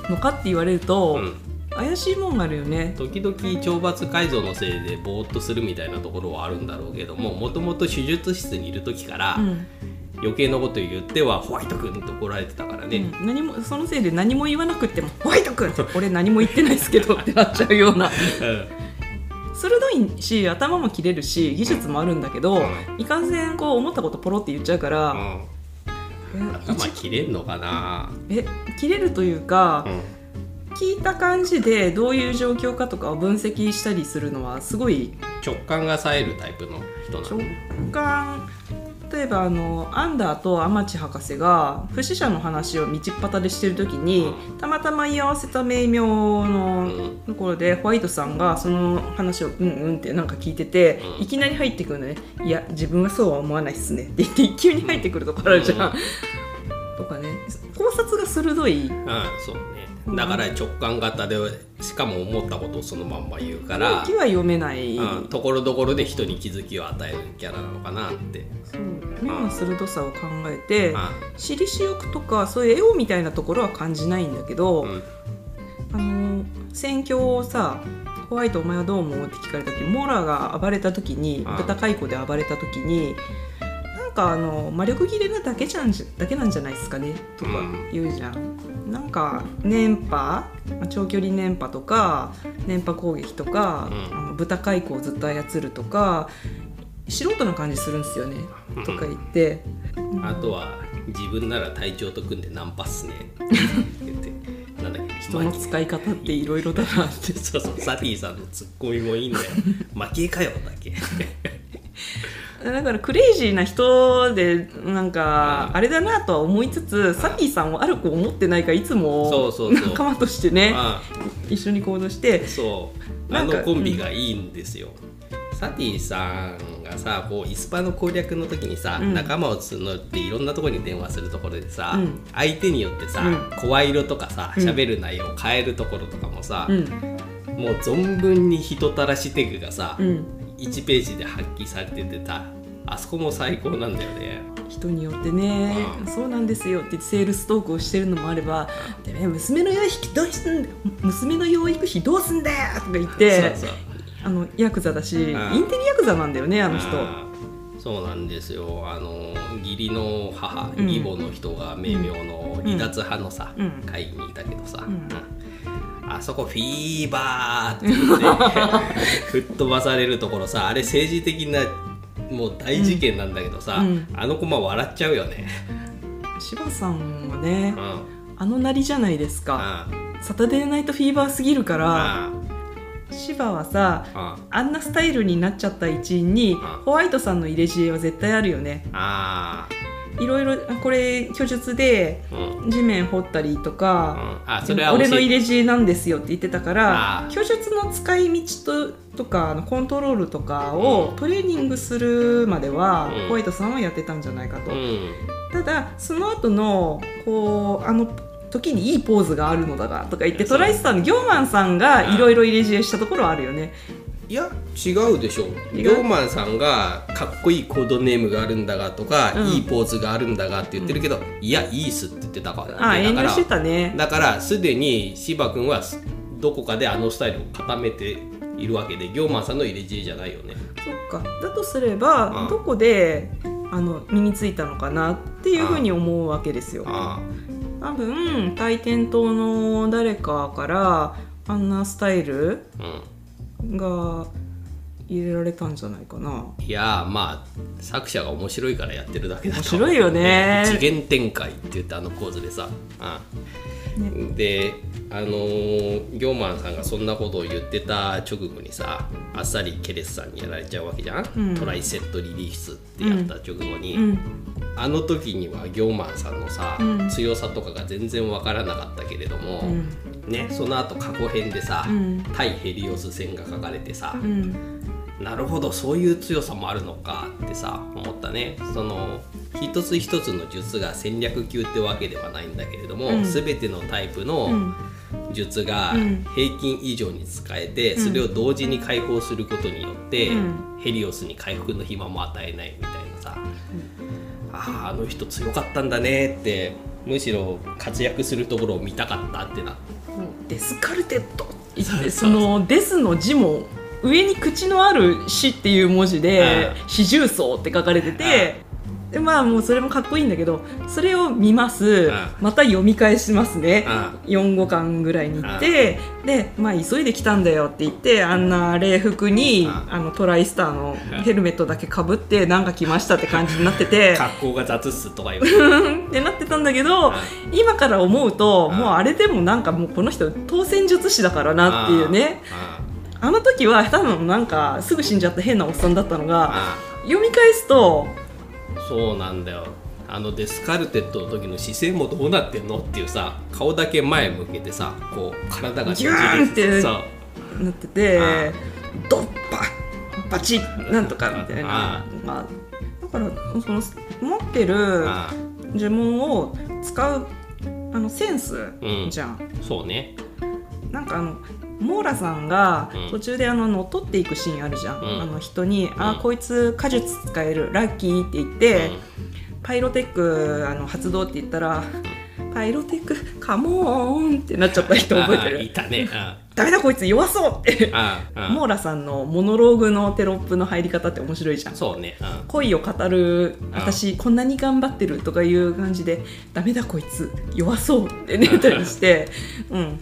のかって言われると、うん。怪しいもんがあるよね。時々懲罰改造のせいでぼーっとするみたいなところはあるんだろうけどももともと手術室にいる時から、うん余計なこと言ってはホワイト君って怒られてたからね、うん。何もそのせいで何も言わなくっても「ホワイト君!」って 俺何も言ってないですけどってなっちゃうような。鋭いし頭も切れるし技術もあるんだけど、ういかんせんこう思ったことポロって言っちゃうから、頭切れんのかな、え切れるというか、うん。聞いた感じでどういう状況かとかを分析したりするのはすごい直感が冴えるタイプの人な直の感例えばあのアンダーとアマチ博士が不死者の話を道っ端でしてる時に、たまたま居合わせた名名のところでホワイトさんがその話をうんうんってなんか聞いてて、うん。いきなり入ってくるのね「いや自分はそうは思わないっすね」って言って急に入ってくるとこあるじゃん。とかね。考察が鋭い。うん。そうねだから直感型でしかも思ったことをそのまんま言うから空気は読めない、うんところどころで人に気づきを与えるキャラなのかなって。そう。目の鋭さを考えて、う私利私欲とかそういうエゴみたいなところは感じないんだけど、んうん。あの戦況をさ「ホワイトお前はどう思う?」って聞かれた時モラが暴れた時にうん。豚解雇で暴れた時になんかあの魔力切れなだけじゃんじだけなんじゃないですかねとか言うじゃん。なんか電波まあ長距離電波とか電波攻撃とか、うん。あの豚解雇をずっと操るとか素人な感じするんですよね、うん。とか言って、あとは自分なら隊長と組んでナンパっすね。って言って。なんだっけ人の使い方っていろいろだなって。そうそうサティさんのツッコミもいいんだよ。負けかよだっけ だからクレイジーな人でなんかうん。あれだなとは思いつつサティさんを悪く思ってないからいつも仲間としてねあ一緒に行動してあそう。あのコンビがいいんですよ、サティさんがさこうイスパの攻略の時にさ、うん。仲間を募っていろんなところに電話するところでさ、うん。相手によってさ、うん。声色とかさうん。喋る内容を変えるところとかもさ、うん。もう存分に人たらしテクがさ、うん1ページで発揮されててた。あそこも最高なんだよね。人によってね。うん。そうなんですよってセールストークをしてるのもあれば「でね娘の養育費どうすんだ娘の養育費どうすんだよ!」とか言ってあのヤクザだしインんテリヤクザなんだよねあの人。そうなんですよ。あの義理の母うん。義母の人が命名の離脱派のさ、うん。会にいたけどさ、うん。うんあそこフィーバーって言って吹っ飛ばされるところさあれ政治的なもう大事件なんだけどさ、うん。あの子ま笑っちゃうよね。柴さんはねうん。あのなりじゃないですか。あサタデーナイトフィーバーすぎるからあ芝はさああんなスタイルになっちゃった一因にあホワイトさんの入れ知恵は絶対あるよね。あいろいろこれ虚術でうん。地面掘ったりとか、うん。あそれは俺の入れ知恵なんですよって言ってたから虚術の使い道ととかコントロールとかをうん。トレーニングするまでは、うん。ホワイトさんはやってたんじゃないかと、うん。ただその後のこうあの時にいいポーズがあるのだがとか言ってトライスターのギョーマンさんがいろいろ入れ知恵したところはあるよねいや違うでしょ違う。ヨーマンさんがかっこいいコードネームがあるんだがとか、うん。いいポーズがあるんだがって言ってるけど、いやいいっすって言ってたから、あ遠慮してだからたね。だからすでに芝君はどこかであのスタイルを固めているわけでギョーマンさんの入れ知恵じゃないよね。そっか。だとすれば、うん。どこであの身についたのかなっていうふうに思うわけですよ。あ多分大天島の誰かからあんなスタイルあうんが入れられたんじゃないかな。いやーまあ作者が面白いからやってるだけだと面白いよね。次元展開って言ってあのポーズでさ、うんであのーギョーマンさんがそんなことを言ってた直後にさあっさりケレスさんにやられちゃうわけじゃん、うん。トライセットリリースってやった直後に、うん。あの時にはギョーマンさんのさ、うん。強さとかが全然わからなかったけれども、うん。ね、その後過去編でさ、うん。対ヘリオス戦が書かれてさ、うんなるほどそういう強さもあるのかってさ思ったね。その一つ一つの術が戦略級ってわけではないんだけれども、うん。全てのタイプうのん。術がうん。平均以上に使えて、うん。それを同時に解放することによって、うん。ヘリオスに回復の暇も与えないみたいなさ、あああの人強かったんだねってむしろ活躍するところを見たかったってなデスカルテットそのデスの字も上に口のある「死」っていう文字でう「四重奏」って書かれててでまあもうそれもかっこいいんだけどそれを見ます。ん。また読み返しますね。う4五巻ぐらいに行ってでまあ急いで来たんだよって言ってあんな礼服にうん。あのトライスターのヘルメットだけかぶってなんか来ましたって感じになってて。格好が雑っすとか言われてってなってたんだけど、今から思うと、うん。もうあれでもなんかもうこの人当選術師だからなっていうね。ああの時はただのなんかすぐ死んじゃった変なおっさんだったのあがあ読み返すとあそうなんだよ。あのデスカルテットの時の姿勢もどうなってんのっていうさ顔だけ前向けてさこう体がギューンってなっててあドッパバチッなんとかみたいあなまあ、だからその持ってるあ呪文を使うあのセンスうんじゃん、あそうね。なんかあのモーラさんがうん。途中であの乗っ取っていくシーンあるじゃん、うん。あの人に「うん。あこいつ果術使えるラッキー」って言って、パイロテックあの発動って言ったら「パイロテックカモーン!」ってなっちゃった人覚えてああいるたね。あダメだこいつ弱そうって。あああモーラさんのモノローグのテロップの入り方って面白いじゃん。そうね。あ恋を語る私こんなに頑張ってるとかいう感じで「ダメだこいつ。弱そう」って寝たりして。うん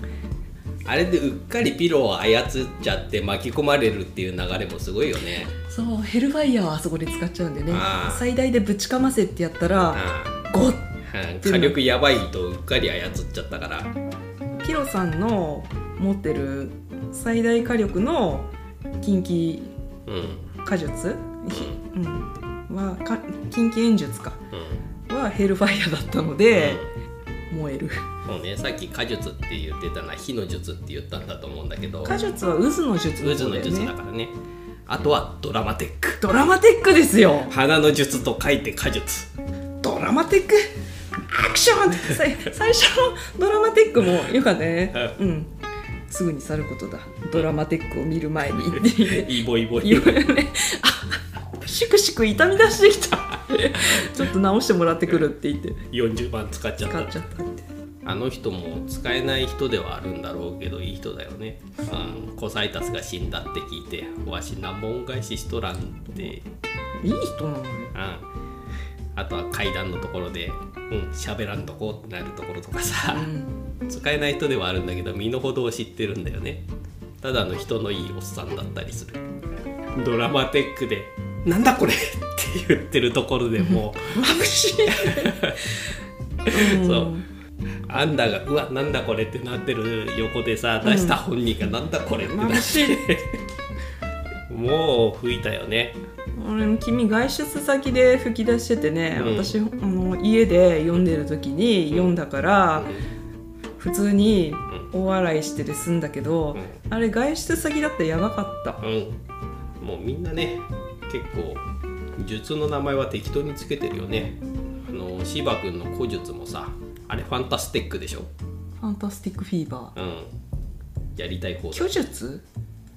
あれでうっかりピローを操っちゃって巻き込まれるっていう流れもすごいよね。そうヘルファイヤーはあそこで使っちゃうんでね。最大でぶちかませってやったらあゴッ！火力やばいとうっかり操っちゃったから。ピロさんの持ってる最大火力の近畿うん。火術、うん、はか近畿演術か。うん。はヘルファイヤーだったので、燃える。もうねさっき火術って言ってたのは火の術って言ったんだと思うんだけど。火術は渦の術の渦の術方だからね。あとはドラマテック。ドラマテックですよ。花の術と書いて火術ドラマテック？アクション！最初のドラマテックもよかったね。うんすぐに去ることだ。ドラマテックを見る前に。って言ってイボイ。ボ言われね。あシクシク痛み出してきた。ちょっと直してもらってくるって言って。40万使っちゃった。使っちゃったって。あの人も使えない人ではあるんだろうけどいい人だよね、うん、コサイタスが死んだって聞いてわし何も恩返ししとらんって、いい人なのにうん、あとは階段のところでうん喋らんとこってなるところとかさ、うん。使えない人ではあるんだけど身の程を知ってるんだよね。ただの人のいいおっさんだったりする。ドラマテックで「なんだこれ!」って言ってるところでもう眩しい、そう。あんだが「うわなんだこれ」ってなってる横でさ出した本人が「なんだこれ」ってなっ眩しいてもう吹いたよね俺君外出先で吹き出しててね、うん。私あの家で読んでる時に読んだから、普通に大笑いしてで済んだけど、あれ外出先だってやばかった。うん、うん、もうみんなね結構術の名前は適当につけてるよね。あの芝君の古術もさあれファンタスティックでしょ。ファンタスティックフィーバー。うん。やりたい方だ虚術？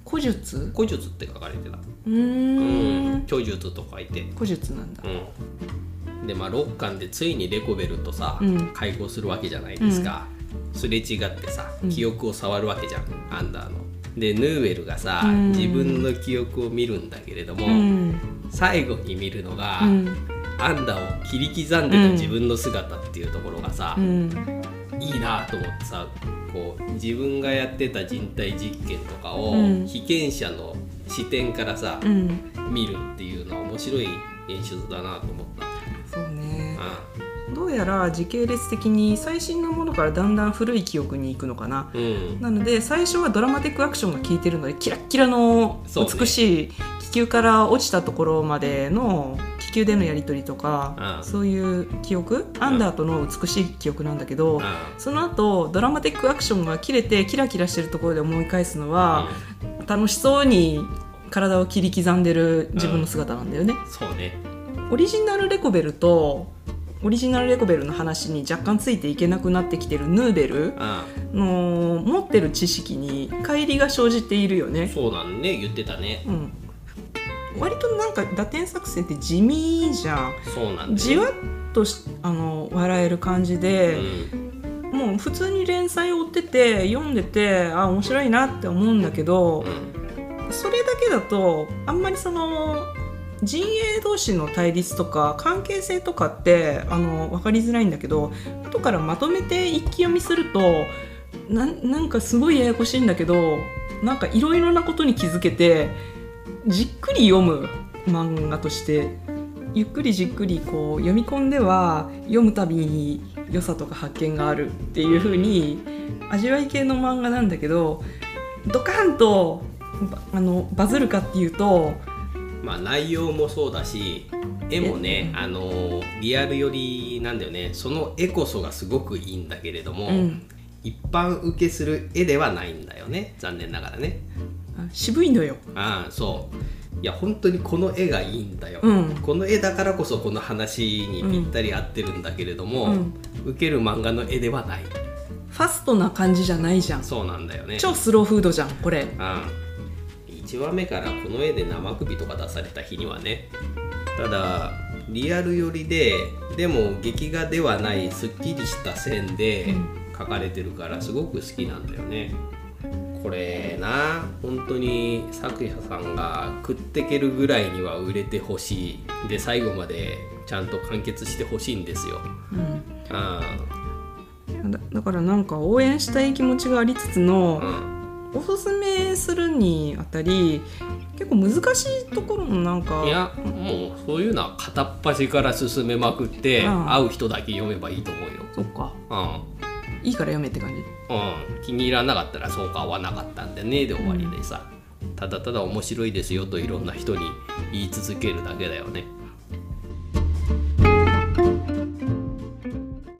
古術？古術って書かれてた。うん。虚術と書いて。古術なんだ。うん。でまあ6巻でついにレコベルとさ、うん。会合するわけじゃないですか、すれ違ってさ記憶を触るわけじゃん、アンダーの。でヌーウェルがさ、うん。自分の記憶を見るんだけれども、うん。最後に見るのが、うん。アンダーを切り刻んでた自分の姿っていうところがさう、んいいなと思ってさこう自分がやってた人体実験とかを、うん。被験者の視点からさ、うん。見るっていうのは面白い演出だなと思った。そうね。うどうやら時系列的に最新のものからだんだん古い記憶に行くのかな。うん。なので最初はドラマティックアクションが効いてるのでキラッキラの美しい気球から落ちたところまでの気球でのやり取りとかうん。そういう記憶アンダーとの美しい記憶なんだけどうその後ドラマティックアクションが切れてキラキラしてるところで思い返すのは楽しそうに体を切り刻んでる自分の姿なんだよね。ん。そうね。オリジナルレコベルとオリジナルレコベルの話に若干ついていけなくなってきてるヌーベルうん。の持ってる知識に乖離が生じているよね。そうなんね。言ってたね。うん、割となんか打点作戦って地味じゃん。そうなんだよじわっとしあの笑える感じで、うん。もう普通に連載を追ってて読んでてあ面白いなって思うんだけど、うん。それだけだとあんまりその陣営同士の対立とか関係性とかってあの分かりづらいんだけど後からまとめて一気読みするとななんかすごいややこしいんだけどなんかいろいろなことに気づけてじっくり読む漫画としてゆっくりじっくりこう読み込んでは読むたびに良さとか発見があるっていう風に味わい系の漫画なんだけどドカンとばあのバズるかっていうとまあ内容もそうだし絵もねあのリアル寄りなんだよね。その絵こそがすごくいいんだけれども、うん。一般受けする絵ではないんだよね。残念ながらね。あ渋いのよ。ああそう。いや本当にこの絵がいいんだよ、うん。この絵だからこそこの話にぴったり合ってるんだけれども、うん。受ける漫画の絵ではない。ファストな感じじゃないじゃん。そうなんだよね。超スローフードじゃんこれ。ああ1話目からこの絵で生首とか出された日にはね。ただリアル寄りででも劇画ではないすっきりした線で描かれてるからすごく好きなんだよねこれな本当に作者さんが食ってけるぐらいには売れてほしい。で最後までちゃんと完結してほしいんですよ。うん。あだだからなんか応援したい気持ちがありつつあのう、ん。おすすめするにあたり結構難しいところもなんかいやもうそういうのは片っ端から進めまくってうん。会う人だけ読めばいいと思うよ。そっか。うんいいから読めって感じ。うん、気に入らなかったらそうか合わなかったんでね。で終わりでさ、ただただ面白いですよといろんな人に言い続けるだけだよね。